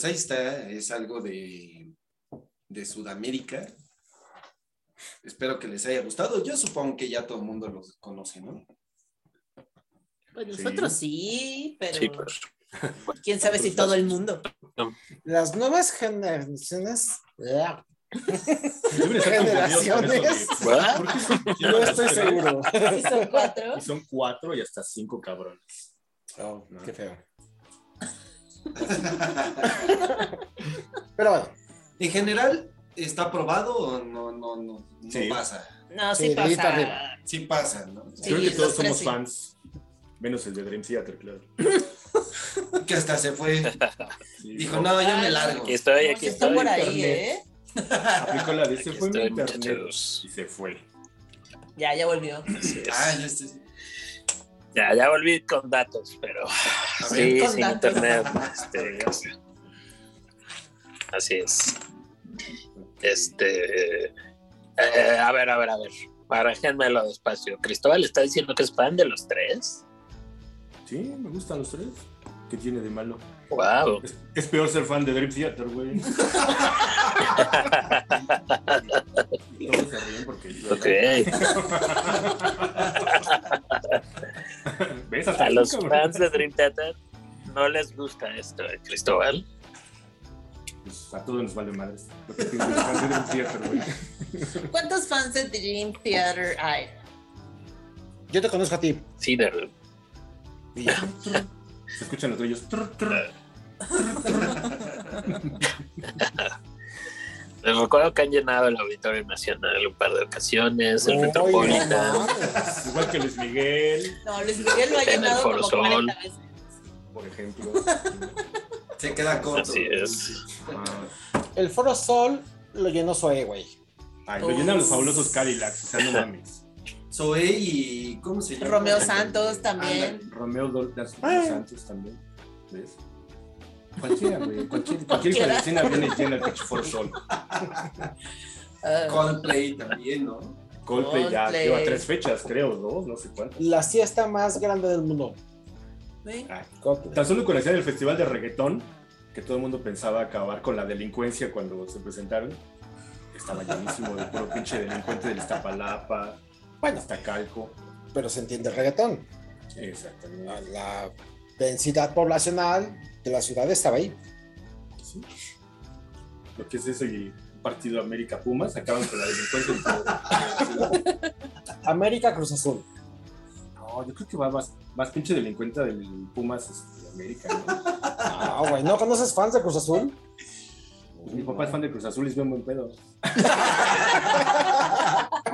Pues ahí está. Es algo de, de Sudamérica. Espero que les haya gustado. Yo supongo que ya todo el mundo los conoce, ¿no? Pues nosotros sí, pero Sí, pues. quién sabe si todo el mundo. Las nuevas generaciones. ¿por qué son- No estoy seguro. ¿Sí son cuatro? Y son cuatro y hasta cinco cabrones. Oh, No. qué feo. (laughs) Pero bueno, En general, ¿está aprobado o no, no, no, no Sí. pasa? No, sí, pasa. Sí pasa, ¿no? Sí, Creo que todos tres somos sí. fans. Menos el de Dream Theater, claro. (laughs) Que hasta se fue. Sí, Dijo, no, yo me largo. Aquí estoy, aquí está por ahí, internet. ¿eh? Aplicó la de se fue internet muchachos. y se fue. Ya, ya volvió. Ah, ya estoy. Ya, ya volví con datos, pero (sighs) sí, sin datos. internet. este, así es. Este. eh, a ver, a ver, a ver. Barajénmelo despacio. Cristóbal está diciendo que es fan de los tres. Sí, me gustan los tres. ¿Qué tiene de malo? Wow. Es, es peor ser fan de Dream Theater, güey. (laughs) Todos se ríen porque yo. Ok. (laughs) ¿Ves? A los cabrón. fans de Dream Theater no les gusta esto, eh, Cristóbal. Pues a todos nos vale madres. Lo que piensan los fans de Dream Theater, güey. ¿Cuántos fans de Dream Theater hay? yo te conozco a ti. Sí, de- Y ya. Se escuchan los ellos. Les recuerdo que han llenado el Auditorio Nacional un par de ocasiones, el Metropolitan. Igual que Luis Miguel, No, Luis Miguel lo ha llenado Foro como Sol. 40 veces. por ejemplo. Se queda corto. Así es. Ah, El Foro Sol lo llenó Zoe, güey. Ay, lo llenan los fabulosos Cadillacs, o sea, no (laughs) mames. Zoe y. ¿Cómo se llama? Romeo Santos también. Romeo Dol- das- Ay. Santos también. ¿Ves? Cualquiera, güey. Cualquier, cualquier escena viene llena el Pitch for Sol. Ah, (laughs) Coldplay también, ¿no? Coldplay ya lleva tres fechas, creo, dos, no sé cuántas. La siesta más grande del mundo. ¿sí? Ay, Coldplay. Tan solo conocían el festival de reggaetón, que todo el mundo pensaba acabar con la delincuencia cuando se presentaron. Estaba llenísimo de puro pinche delincuente del Iztapalapa, Bueno, Iztacalco. pero se entiende el reggaetón. Exactamente. La densidad poblacional de la ciudad estaba ahí. Sí. Lo que es un partido América Pumas acaban con la delincuencia. (laughs) América Cruz Azul. No, yo creo que va más, más pinche delincuente del Pumas este, de América, ¿no? Ah, güey, ¿no conoces fans de Cruz Azul? Mi papá es fan de Cruz Azul y es bien buen pedo. (laughs)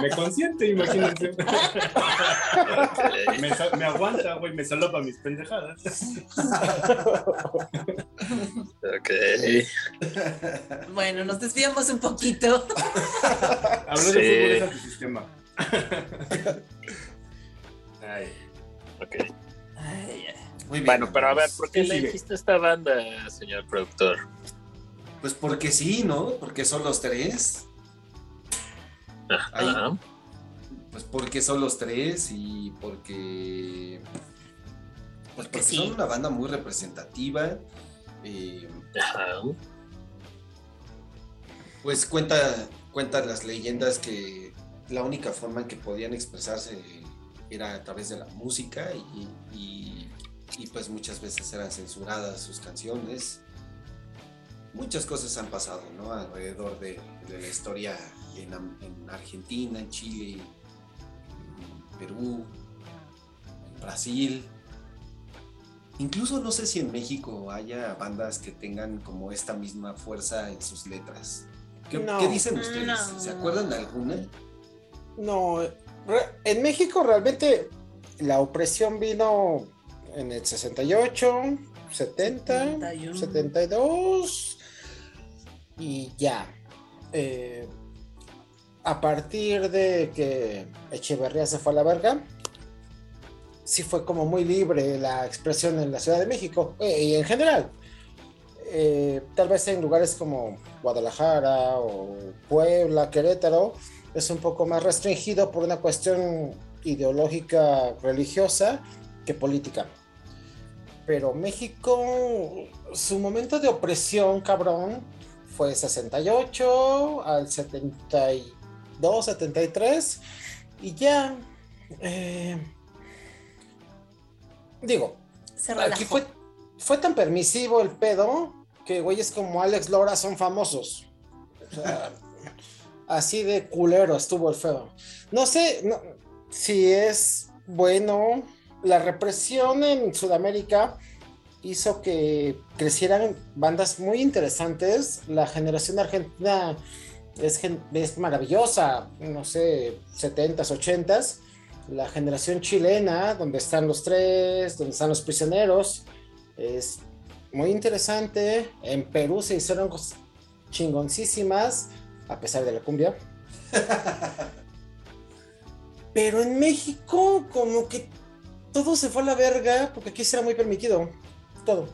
Me consiente, imagínense. (laughs) Me, aguanta, güey, me salopa mis pendejadas. Ok. Bueno, nos desviamos un poquito. Habló Sí. de fútbol es antisistema. Ay, ok. Ay. Muy bien. Bueno, pero a ver, amigos. ¿por qué ¿Qué le dijiste a esta banda, señor productor? Pues porque sí, ¿no? Porque son los tres. Ahí. Pues porque son los tres y porque. Pues Porque porque sí. son una banda muy representativa. eh, Ajá. pues cuenta, cuenta las leyendas que la única forma en que podían expresarse era a través de la música y, y- y, pues muchas veces eran censuradas sus canciones. Muchas cosas han pasado, ¿no? Alrededor de, de la historia en, Argentina, en Chile, en Perú, en Brasil. Incluso no sé si en México haya bandas que tengan como esta misma fuerza en sus letras. ¿Qué, No. qué dicen ustedes? No. ¿Se acuerdan de alguna? No, en México realmente la opresión vino en el 68, 70, 71. 72 y ya. Eh, a partir de que Echeverría se fue a la verga, sí fue como muy libre la expresión en la Ciudad de México eh, y en general. Eh, tal vez en lugares como Guadalajara o Puebla, Querétaro, es un poco más restringido por una cuestión ideológica religiosa que política. Pero México, su momento de opresión, cabrón, fue 68 al 72, 73 y ya. eh, digo, Se aquí fue, fue tan permisivo el pedo que güeyes como Alex Lora son famosos. O sea, (laughs) así de culero estuvo el feo. No sé no- si es bueno. La represión en Sudamérica hizo que crecieran bandas muy interesantes. La generación argentina es, es maravillosa, no sé, 70s, 80s. La generación chilena, donde están los tres, donde están los prisioneros, es muy interesante. En Perú se hicieron cosas chingoncísimas, a pesar de la cumbia. (laughs) Pero en México, como que todo se fue a la verga, porque aquí será muy permitido. Todo.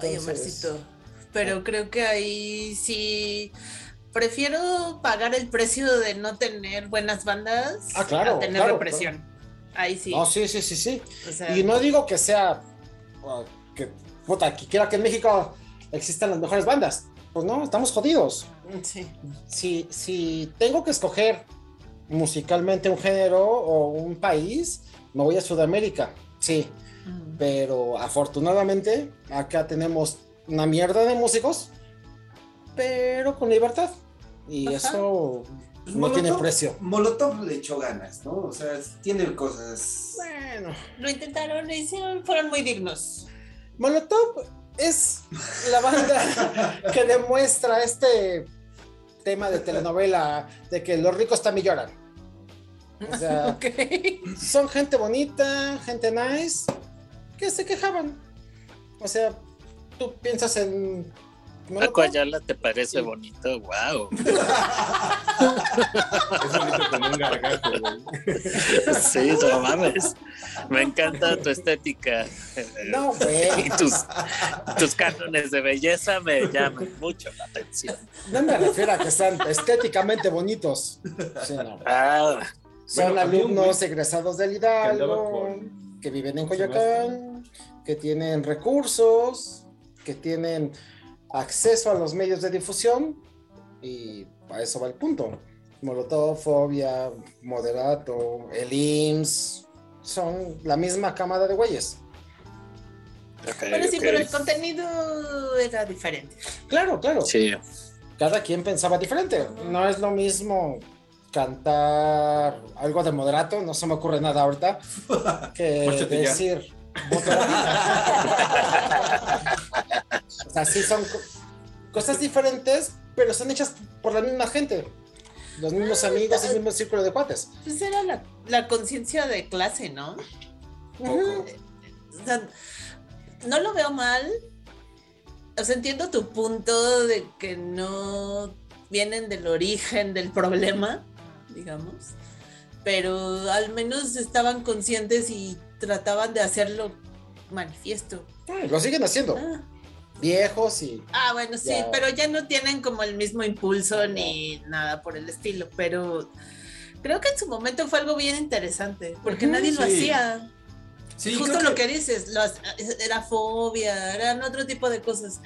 Ay, Omarcito. Pero creo que ahí sí. Prefiero pagar el precio de no tener buenas bandas Ah, claro, a tener claro, represión. Ahí sí. No, sí, sí, sí, sí. O sea, Y no digo que sea que puta, que quiera que en México existan las mejores bandas. Pues no, estamos jodidos. sí. Si, si tengo que escoger musicalmente un género o un país, me voy a Sudamérica. Sí, pero afortunadamente acá tenemos una mierda de músicos, pero con libertad. Y Ajá. eso Pues no tiene precio. Molotov le echó ganas, ¿no? O sea, tiene cosas. Bueno, Lo intentaron y hicieron, fueron muy dignos. Molotov es la banda (laughs) que demuestra este tema de telenovela de que los ricos también lloran. O sea, (laughs) son gente bonita, gente nice, que se quejaban. O sea, tú piensas en. Paco Molotov, Ayala te parece Sí. bonito, wow. (laughs) Es bonito como un gargajo, güey. Sí, no mames. Me encanta tu estética. No, güey. Y tus, tus cánones de belleza me llaman mucho la atención. No me refiero a que sean estéticamente bonitos. Sí, no. Ah, Son Bueno, había un alumnos güey egresados del que Hidalgo, con- que viven en ¿cómo se llama Coyoacán, que tienen recursos, que tienen acceso a los medios de difusión y a eso va el punto. Molotov, Fobia, Moderato, el IMSS, son la misma camada de güeyes. Pero sí, pero el contenido era diferente. Claro, claro. Sí, Cada quien pensaba diferente. No es lo mismo cantar algo de moderato, no se me ocurre nada ahorita, (laughs) que decir. (laughs) o sea, sí son co- cosas diferentes, pero son hechas por la misma gente. Los mismos amigos, el mismo círculo de cuates. Pues era la, la conciencia de clase, ¿no? O sea, no lo veo mal. O sea, entiendo tu punto de que no vienen del origen del problema, digamos, pero al menos estaban conscientes y trataban de hacerlo manifiesto. Lo siguen haciendo. Ah, Viejos y. ah, bueno, sí, Ya. pero ya no tienen como el mismo impulso ni nada por el estilo, pero creo que en su momento fue algo bien interesante, porque nadie lo hacía. Sí, Justo lo que dices, los- era fobia, eran otro tipo de cosas.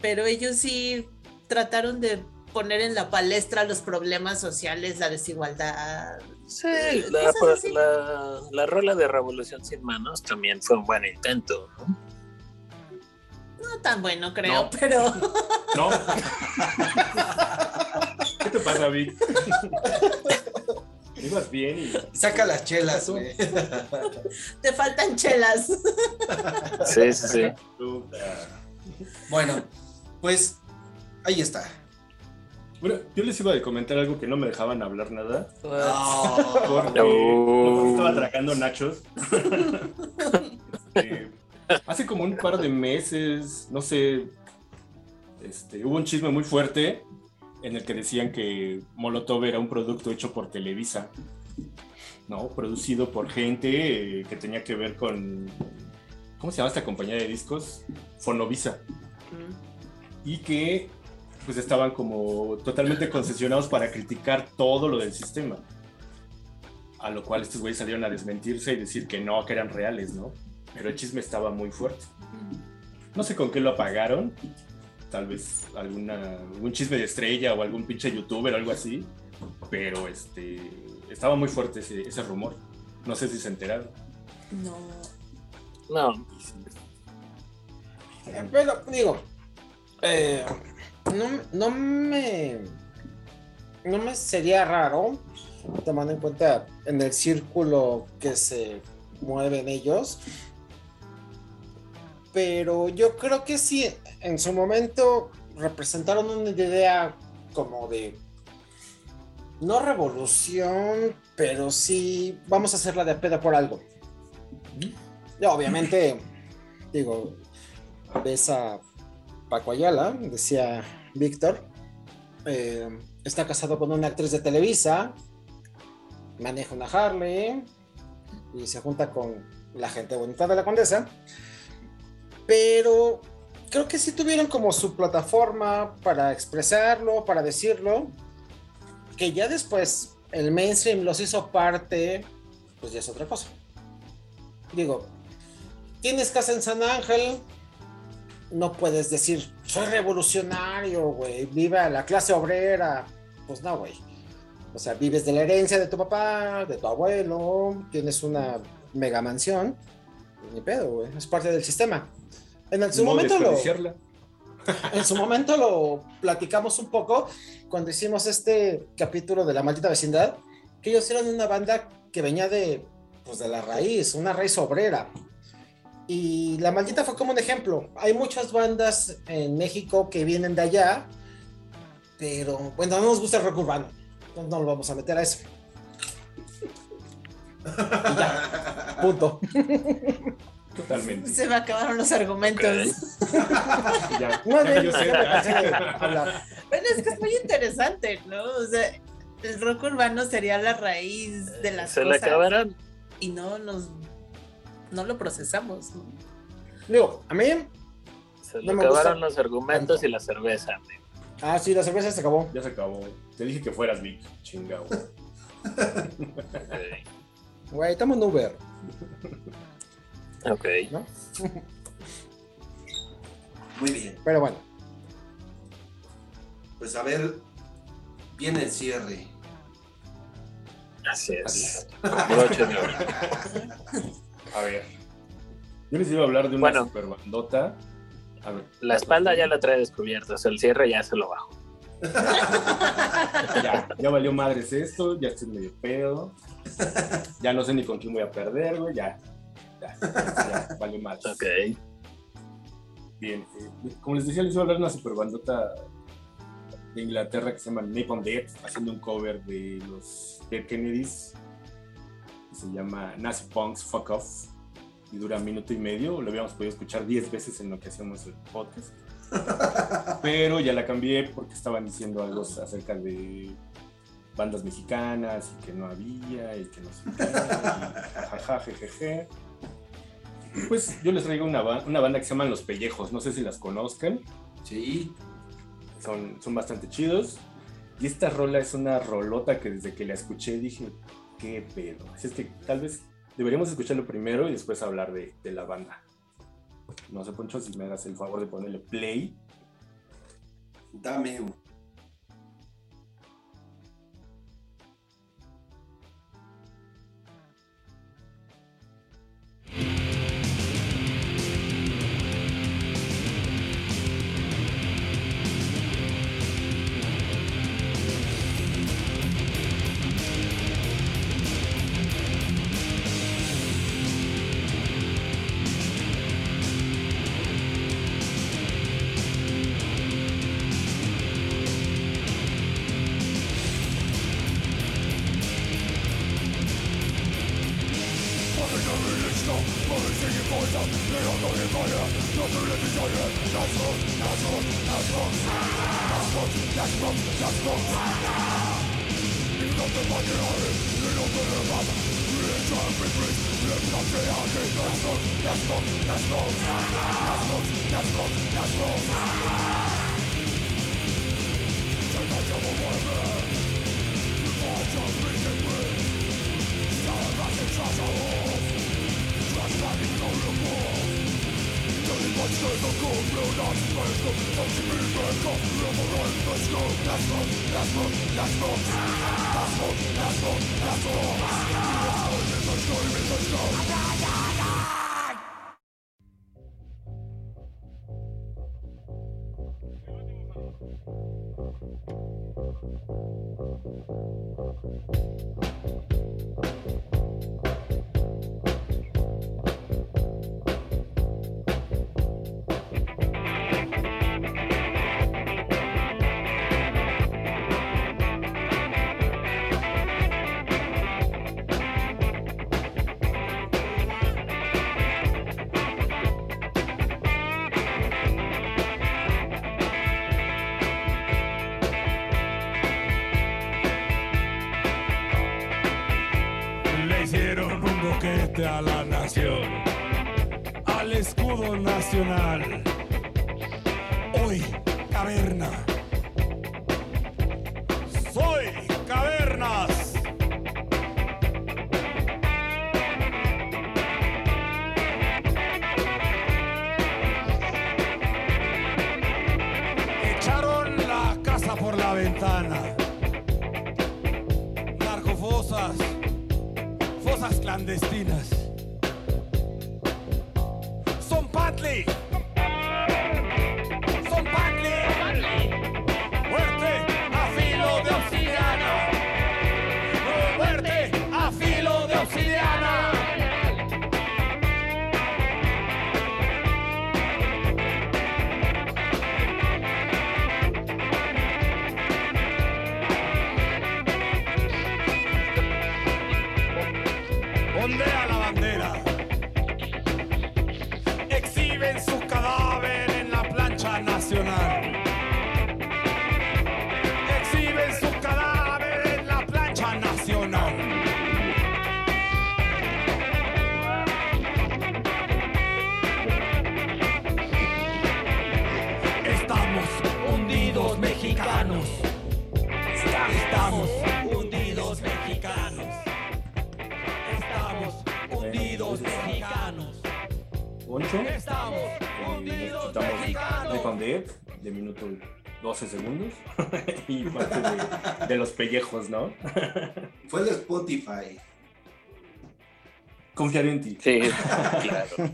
Pero ellos sí trataron de poner en la palestra los problemas sociales, la desigualdad. Sí la, pues, la, la rola de Revolución Sin Manos también fue un buen intento. ¿no? No tan bueno, creo, No. pero No. (laughs) ¿Qué te pasa, Vic? (laughs) Ibas bien y. Saca las chelas, güey. (laughs) te faltan chelas. Sí, sí, sí. Bueno, pues ahí está. Bueno, yo les iba a comentar algo que no me dejaban hablar nada. No. Porque No. estaba atracando nachos. (laughs) Este, hace como un par de meses, no sé, este, hubo un chisme muy fuerte en el que decían que Molotov era un producto hecho por Televisa, ¿no? Producido por gente eh, que tenía que ver con, ¿cómo se llama esta compañía de discos? Fonovisa. Y que pues estaban como totalmente concesionados para criticar todo lo del sistema. A lo cual estos güeyes salieron a desmentirse y decir que no, que eran reales, ¿no? Pero el chisme estaba muy fuerte. No sé con qué lo apagaron. Tal vez alguna, algún chisme de estrella o algún pinche youtuber o algo así. Pero este estaba muy fuerte ese, ese rumor. No sé si se enteraron. No. No, Eh, Pero digo, eh, no, no me. No me sería raro, tomando en cuenta en el círculo que se mueven ellos. Pero yo creo que sí, en su momento representaron una idea como de. No revolución, pero sí vamos a hacerla de pedo por algo. Y obviamente, digo, ves a Paco Ayala, decía Víctor, eh, está casado con una actriz de Televisa, maneja una Harley y se junta con la gente bonita de la Condesa, pero creo que sí tuvieron como su plataforma para expresarlo, para decirlo, que ya después el mainstream los hizo parte, pues ya es otra cosa. Digo, tienes casa en San Ángel, no puedes decir, soy revolucionario, güey, viva la clase obrera. Pues no, güey. O sea, vives de la herencia de tu papá, de tu abuelo, tienes una mega mansión. Ni pedo, güey. Es parte del sistema. En su momento lo, en su momento lo platicamos un poco cuando hicimos este capítulo de la maldita vecindad, que ellos eran una banda que venía de, pues de la raíz, una raíz obrera. Y la maldita fue como un ejemplo. Hay muchas bandas en México que vienen de allá, pero bueno, no nos gusta el rock urbano. No, no lo vamos a meter a eso. Y ya, punto. Totalmente. Se me acabaron los argumentos. (laughs) Ya, No, ya yo sé. Bueno, es que es muy interesante, ¿no? O sea, el rock urbano sería la raíz de las se le cosas. acabaron. Y no nos no lo procesamos. ¿no? Digo, a mí, Se le No me acabaron gusta los argumentos tanto. y la cerveza. amigo. ah, sí, la cerveza se acabó. Ya se acabó. Te dije que fueras Vic. Chingao. Güey, (laughs) estamos en Uber, Ok. ¿no? (laughs) Muy bien. Pero bueno, Pues a ver, viene el cierre. Así Así es. (laughs) A ver. Yo les iba a hablar de una Bueno. super bandota. A ver. La espalda ya la trae descubierta, o sea, el cierre ya se lo bajo. (laughs) Ya, ya valió madres esto, ya estoy medio pedo. Ya no sé ni con quién voy a perder, güey. Ya. Ya, ya, valió madres. Ok. Bien. eh, como les decía, les iba a hablar de una super bandota de Inglaterra que se llama Napalm Death, haciendo un cover de los Dead Kennedys. Se llama Nazi Punks Fuck Off. Y dura un minuto y medio. Lo habíamos podido escuchar 10 veces en lo que hacíamos el podcast. (laughs) Pero ya la cambié porque estaban diciendo algo acerca de bandas mexicanas y que no había y que no sé qué. Jajaja, jejeje. Pues yo les traigo una, ba- una banda que se llaman Los Pellejos. No sé si las conozcan. Sí. Son, son bastante chidos. Y esta rola es una rolota que desde que la escuché dije, qué pedo. Así es que tal vez deberíamos escucharlo primero y después hablar de, la banda. No sé, Poncho, si me hagas el favor de ponerle play. Dame un. Le de minuto 12 segundos (laughs) y parte de, de los pellejos, ¿no? (laughs) Fue de Spotify. Confiar en ti. Sí, (laughs) claro.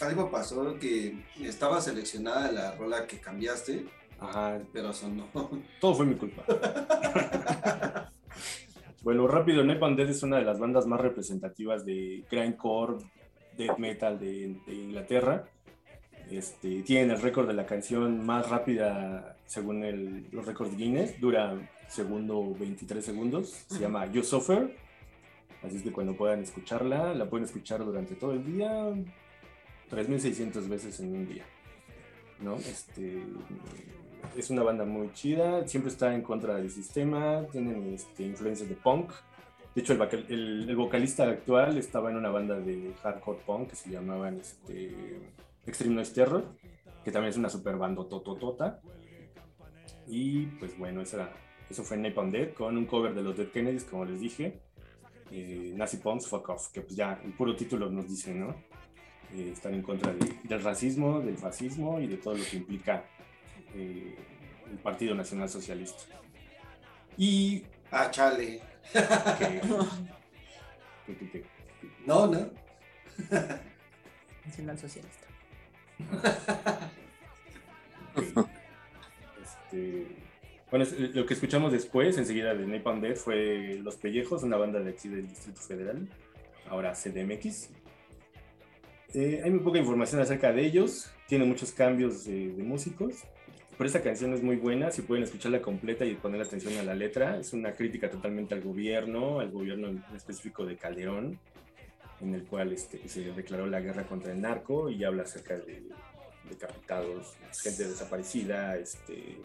Algo pasó que estaba seleccionada la rola que cambiaste, Ajá, pero sonó. todo fue mi culpa. Bueno, rápido, Napalm Death es una de las bandas más representativas de grindcore, death metal de, de Inglaterra. Este, tienen el récord de la canción más rápida según el- los récords Guinness, dura segundo 23 segundos, se llama You Suffer, así es que cuando puedan escucharla, la pueden escuchar durante todo el día, 3.600 veces en un día. ¿no? Este, es una banda muy chida, siempre está en contra del sistema, tienen este, influencias de punk. De hecho, el, el- el vocalista actual estaba en una banda de hardcore punk que se llamaban este, Extreme Noise Terror, que también es una super banda tototota. Y pues bueno, esa era- eso fue Napalm Dead con un cover de los Dead Kennedys, como les dije. Eh, Nazi Punks Fuck Off, que pues ya el puro título nos dice, ¿no? Eh, estar en contra de- del racismo, del fascismo y de todo lo que implica eh, el Partido Nacional Socialista. Y Ah, chale. que, (laughs) que- que- que- No, no. Nacional Socialista. Este, bueno, es- lo que escuchamos después, enseguida de Napalm Death, fue Los Pellejos, una banda de aquí del Distrito Federal, ahora CDMX. Eh, hay muy poca información acerca de ellos, tiene muchos cambios de, de músicos, pero esta canción es muy buena, si pueden escucharla completa y poner atención a la letra, es una crítica totalmente al gobierno, al gobierno en específico de Calderón, en el cual este, se declaró la guerra contra el narco y habla acerca de decapitados, gente desaparecida, este,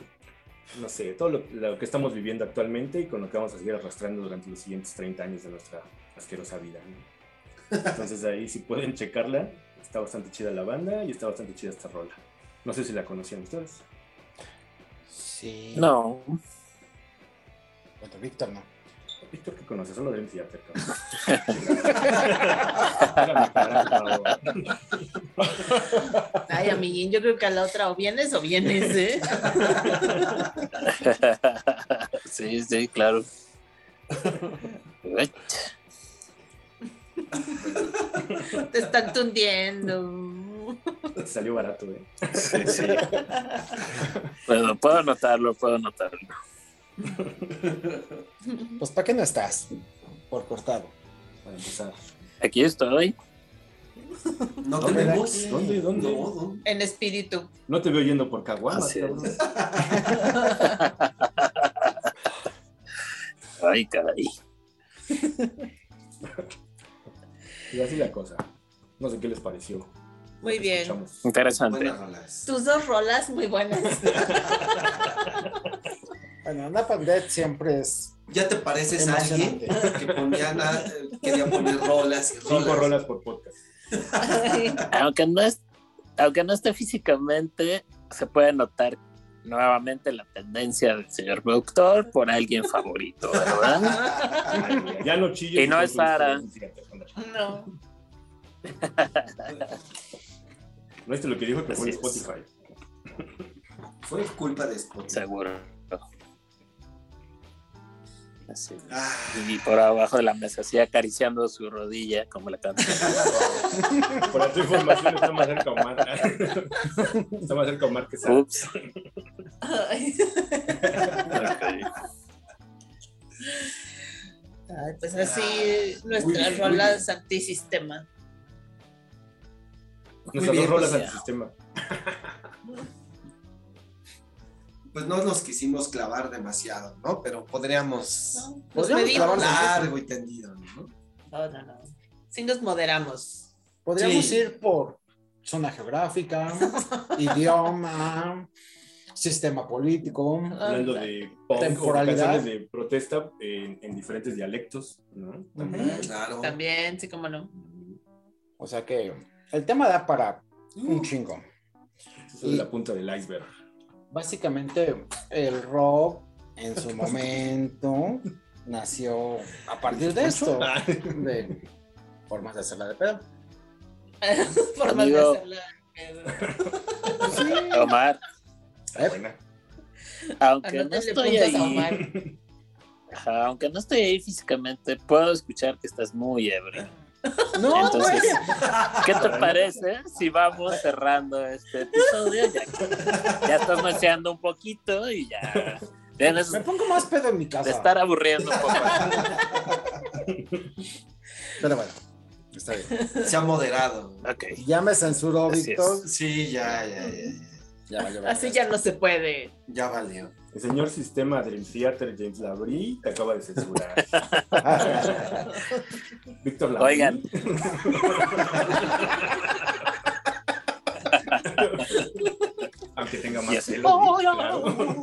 no sé, todo lo, lo que estamos viviendo actualmente y con lo que vamos a seguir arrastrando durante los siguientes 30 años de nuestra asquerosa vida. ¿no? Entonces ahí si pueden checarla, está bastante chida la banda y está bastante chida esta rola. No sé si la conocían ustedes. Sí. No. Bueno, Víctor no. Víctor, ¿qué conoces? Cagar, por favor. Ay, amiguín, yo creo que a la otra o vienes o vienes, ¿eh? (laughs) sí, sí, claro. Te están tundiendo. Te salió barato, ¿eh? Sí, sí. Bueno, puedo notarlo, puedo notarlo. (laughs) Pues, ¿para qué no estás? Por cortado. Para empezar. Aquí estoy. No ¿Dónde? tenemos. ¿Dónde? ¿Dónde? No, ¿dónde? En espíritu. No te veo yendo por cabrón. (laughs) Ay, caray. Y así la cosa. No sé qué les pareció. Muy bien. escuchamos. Interesante. Tus dos rolas muy buenas. (laughs) Bueno, Death siempre es ¿Ya te pareces a alguien que ponía na- eh, quería poner rolas y rolas? Cinco rolas por podcast. Aunque no, es, aunque no esté físicamente, se puede notar nuevamente la tendencia del señor productor por alguien favorito, ¿verdad? (laughs) Ya no chilles. Y no es Sara. No. ¿No viste lo que dijo que fue en es. Spotify? Fue culpa de Spotify. Seguro. Así. Ah, Y por abajo de la mesa, así acariciando su rodilla, como la canción. (laughs) Por tu información está más cerca Omar. está más cerca Omar que Sara. Ups. Ay, pues así nuestras Uy, rolas antisistema. Nuestras rolas pues, al sistema. (laughs) pues no nos quisimos clavar demasiado, ¿no? Pero podríamos ¿no? Nos Podríamos largo y tendido, ¿no? No, no, no. Sí nos moderamos. Podríamos Sí. ir por zona geográfica, (laughs) idioma, sistema político. Hablando de punk o Temporalidad. canciones de protesta en, en diferentes dialectos, ¿no? También. Claro. También, sí, como no. O sea que el tema da para un chingo. Eso es la punta del iceberg. Básicamente, el rock en su momento nació a partir de esto, de formas de hacerla de pedo. (laughs) Formas de hacerla. eh, Omar, Está buena. aunque no estoy ahí, Omar. ajá, aunque no estoy ahí físicamente, puedo escuchar que estás muy ebrio. No, Entonces, güey. ¿qué te (laughs) parece si vamos cerrando este episodio? Ya, ya estás nocheando un poquito y ya tienes Me pongo más pedo en mi de casa. estar aburriendo un poco. Pero bueno, está bien. Se ha moderado. Ok. Ya me censuró. Víctor. Sí, ya, ya, ya. Ya, valió Así ya no se puede. Ya valió. El señor sistema Dream Theater James Labrie te acaba de censurar. (laughs) Víctor Labrie. Oigan. Aunque tenga más claro.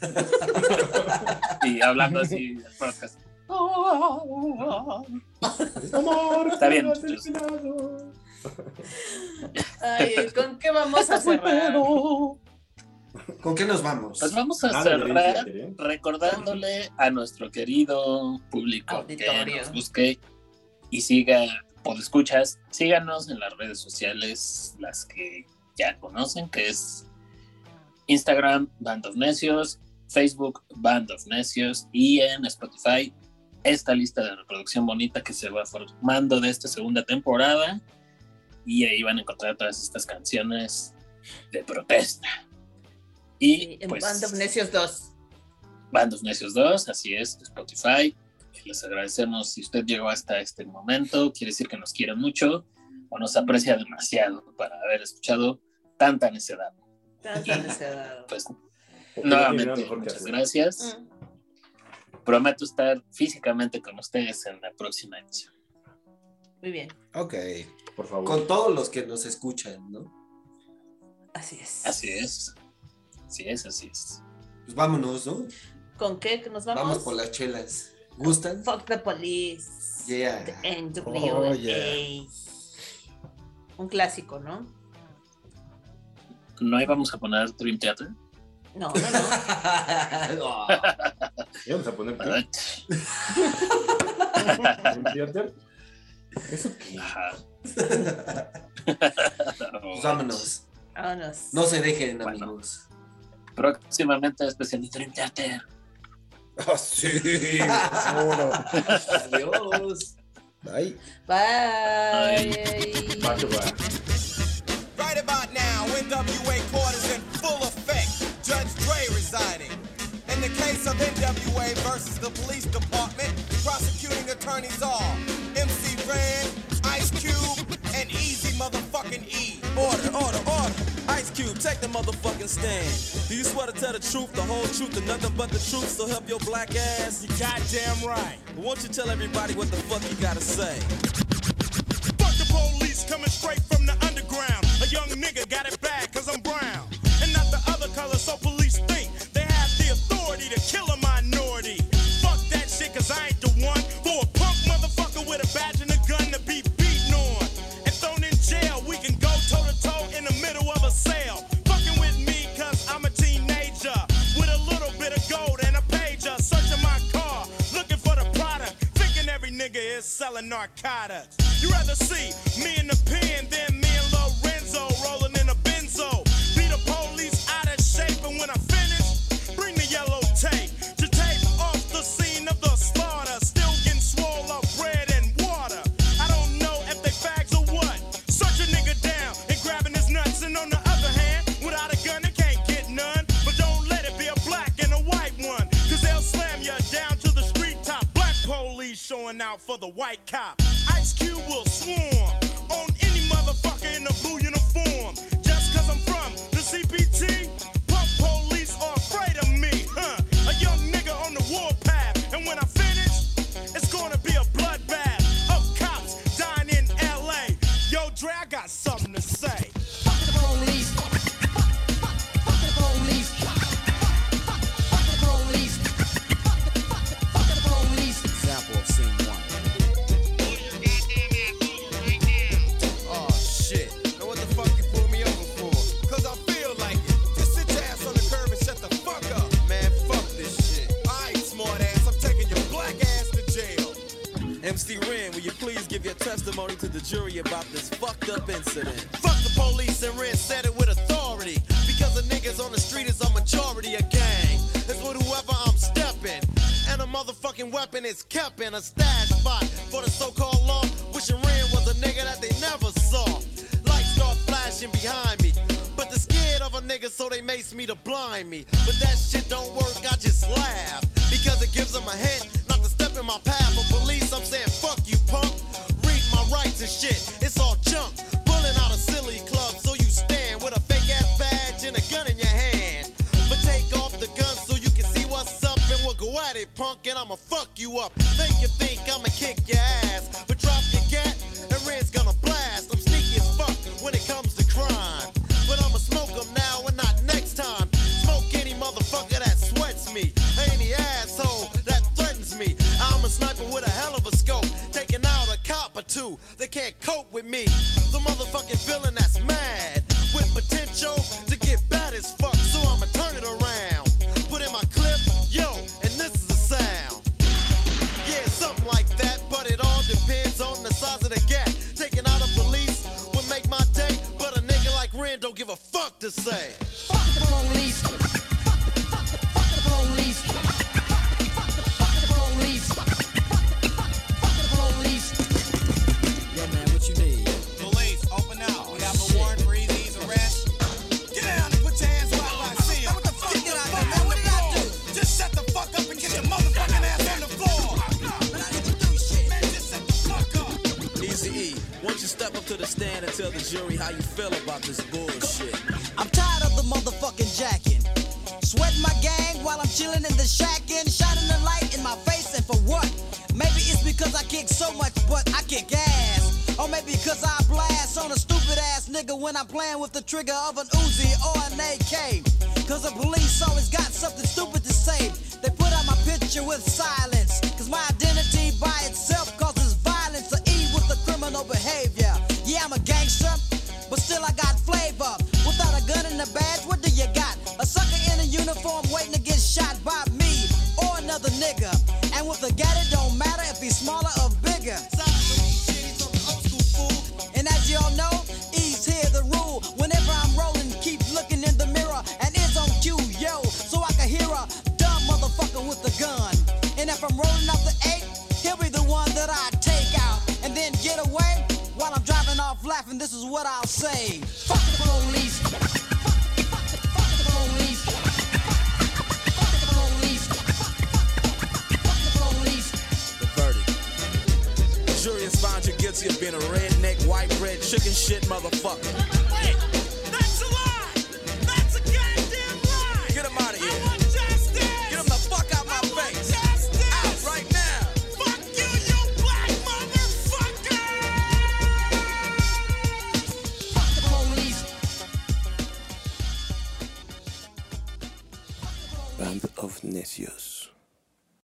(laughs) Y hablando así podcast. Amor, Está bien. Ay, ¿con qué vamos a cerrar? ¿Con qué nos vamos? Pues vamos a cerrar ¿eh? recordándole a nuestro querido público Auditorio. que nos busque y siga, por escuchas, síganos en las redes sociales, las que ya conocen, que es Instagram, Band of Necios, Facebook, Band of Necios, y en Spotify, esta lista de reproducción bonita que se va formando de esta segunda temporada. Y ahí van a encontrar todas estas canciones de protesta. Y En pues, Band of Necios 2. Band of Necios 2, así es, Spotify. Les agradecemos si usted llegó hasta este momento. Quiere decir que nos quiere mucho o nos aprecia demasiado para haber escuchado tanta necedad. Tanta necedad. (laughs) Pues nuevamente, muchas gracias. Mm, Prometo estar físicamente con ustedes en la próxima emisión. Muy bien. Ok. Por favor. Con todos los que nos escuchan, ¿no? Así es. Así es. Así es, así. Pues vámonos, ¿no? ¿Con qué nos vamos? Vamos por las chelas. ¿Gustan? Fuck the police. Yeah. The Oh, yeah. Un clásico, ¿no? ¿No íbamos a poner Dream Theater? No, no, no. (laughs) Oh. íbamos a poner Dream Theater. ¿Eso qué? pues vámonos. Vámonos. No se dejen, amigos próximamente especialista en teatro. Ah, sí, seguro. Adiós. Bye. Bye. Bye. Bye. Right about now, NWA court is in full effect. Judge Dre resigning. In the case of NWA versus the police department, prosecuting attorneys are MC Ren, Ice Cube, and Easy Motherfucking E. Order, order, order. Ice Cube, take the motherfucking stand. Do you swear to tell the truth, the whole truth, and nothing but the truth? So help your black ass. You goddamn right. But won't you tell everybody what the fuck you gotta say? Fuck the police coming straight from the underground. A young nigga got it narcotics. You rather see me in the pen than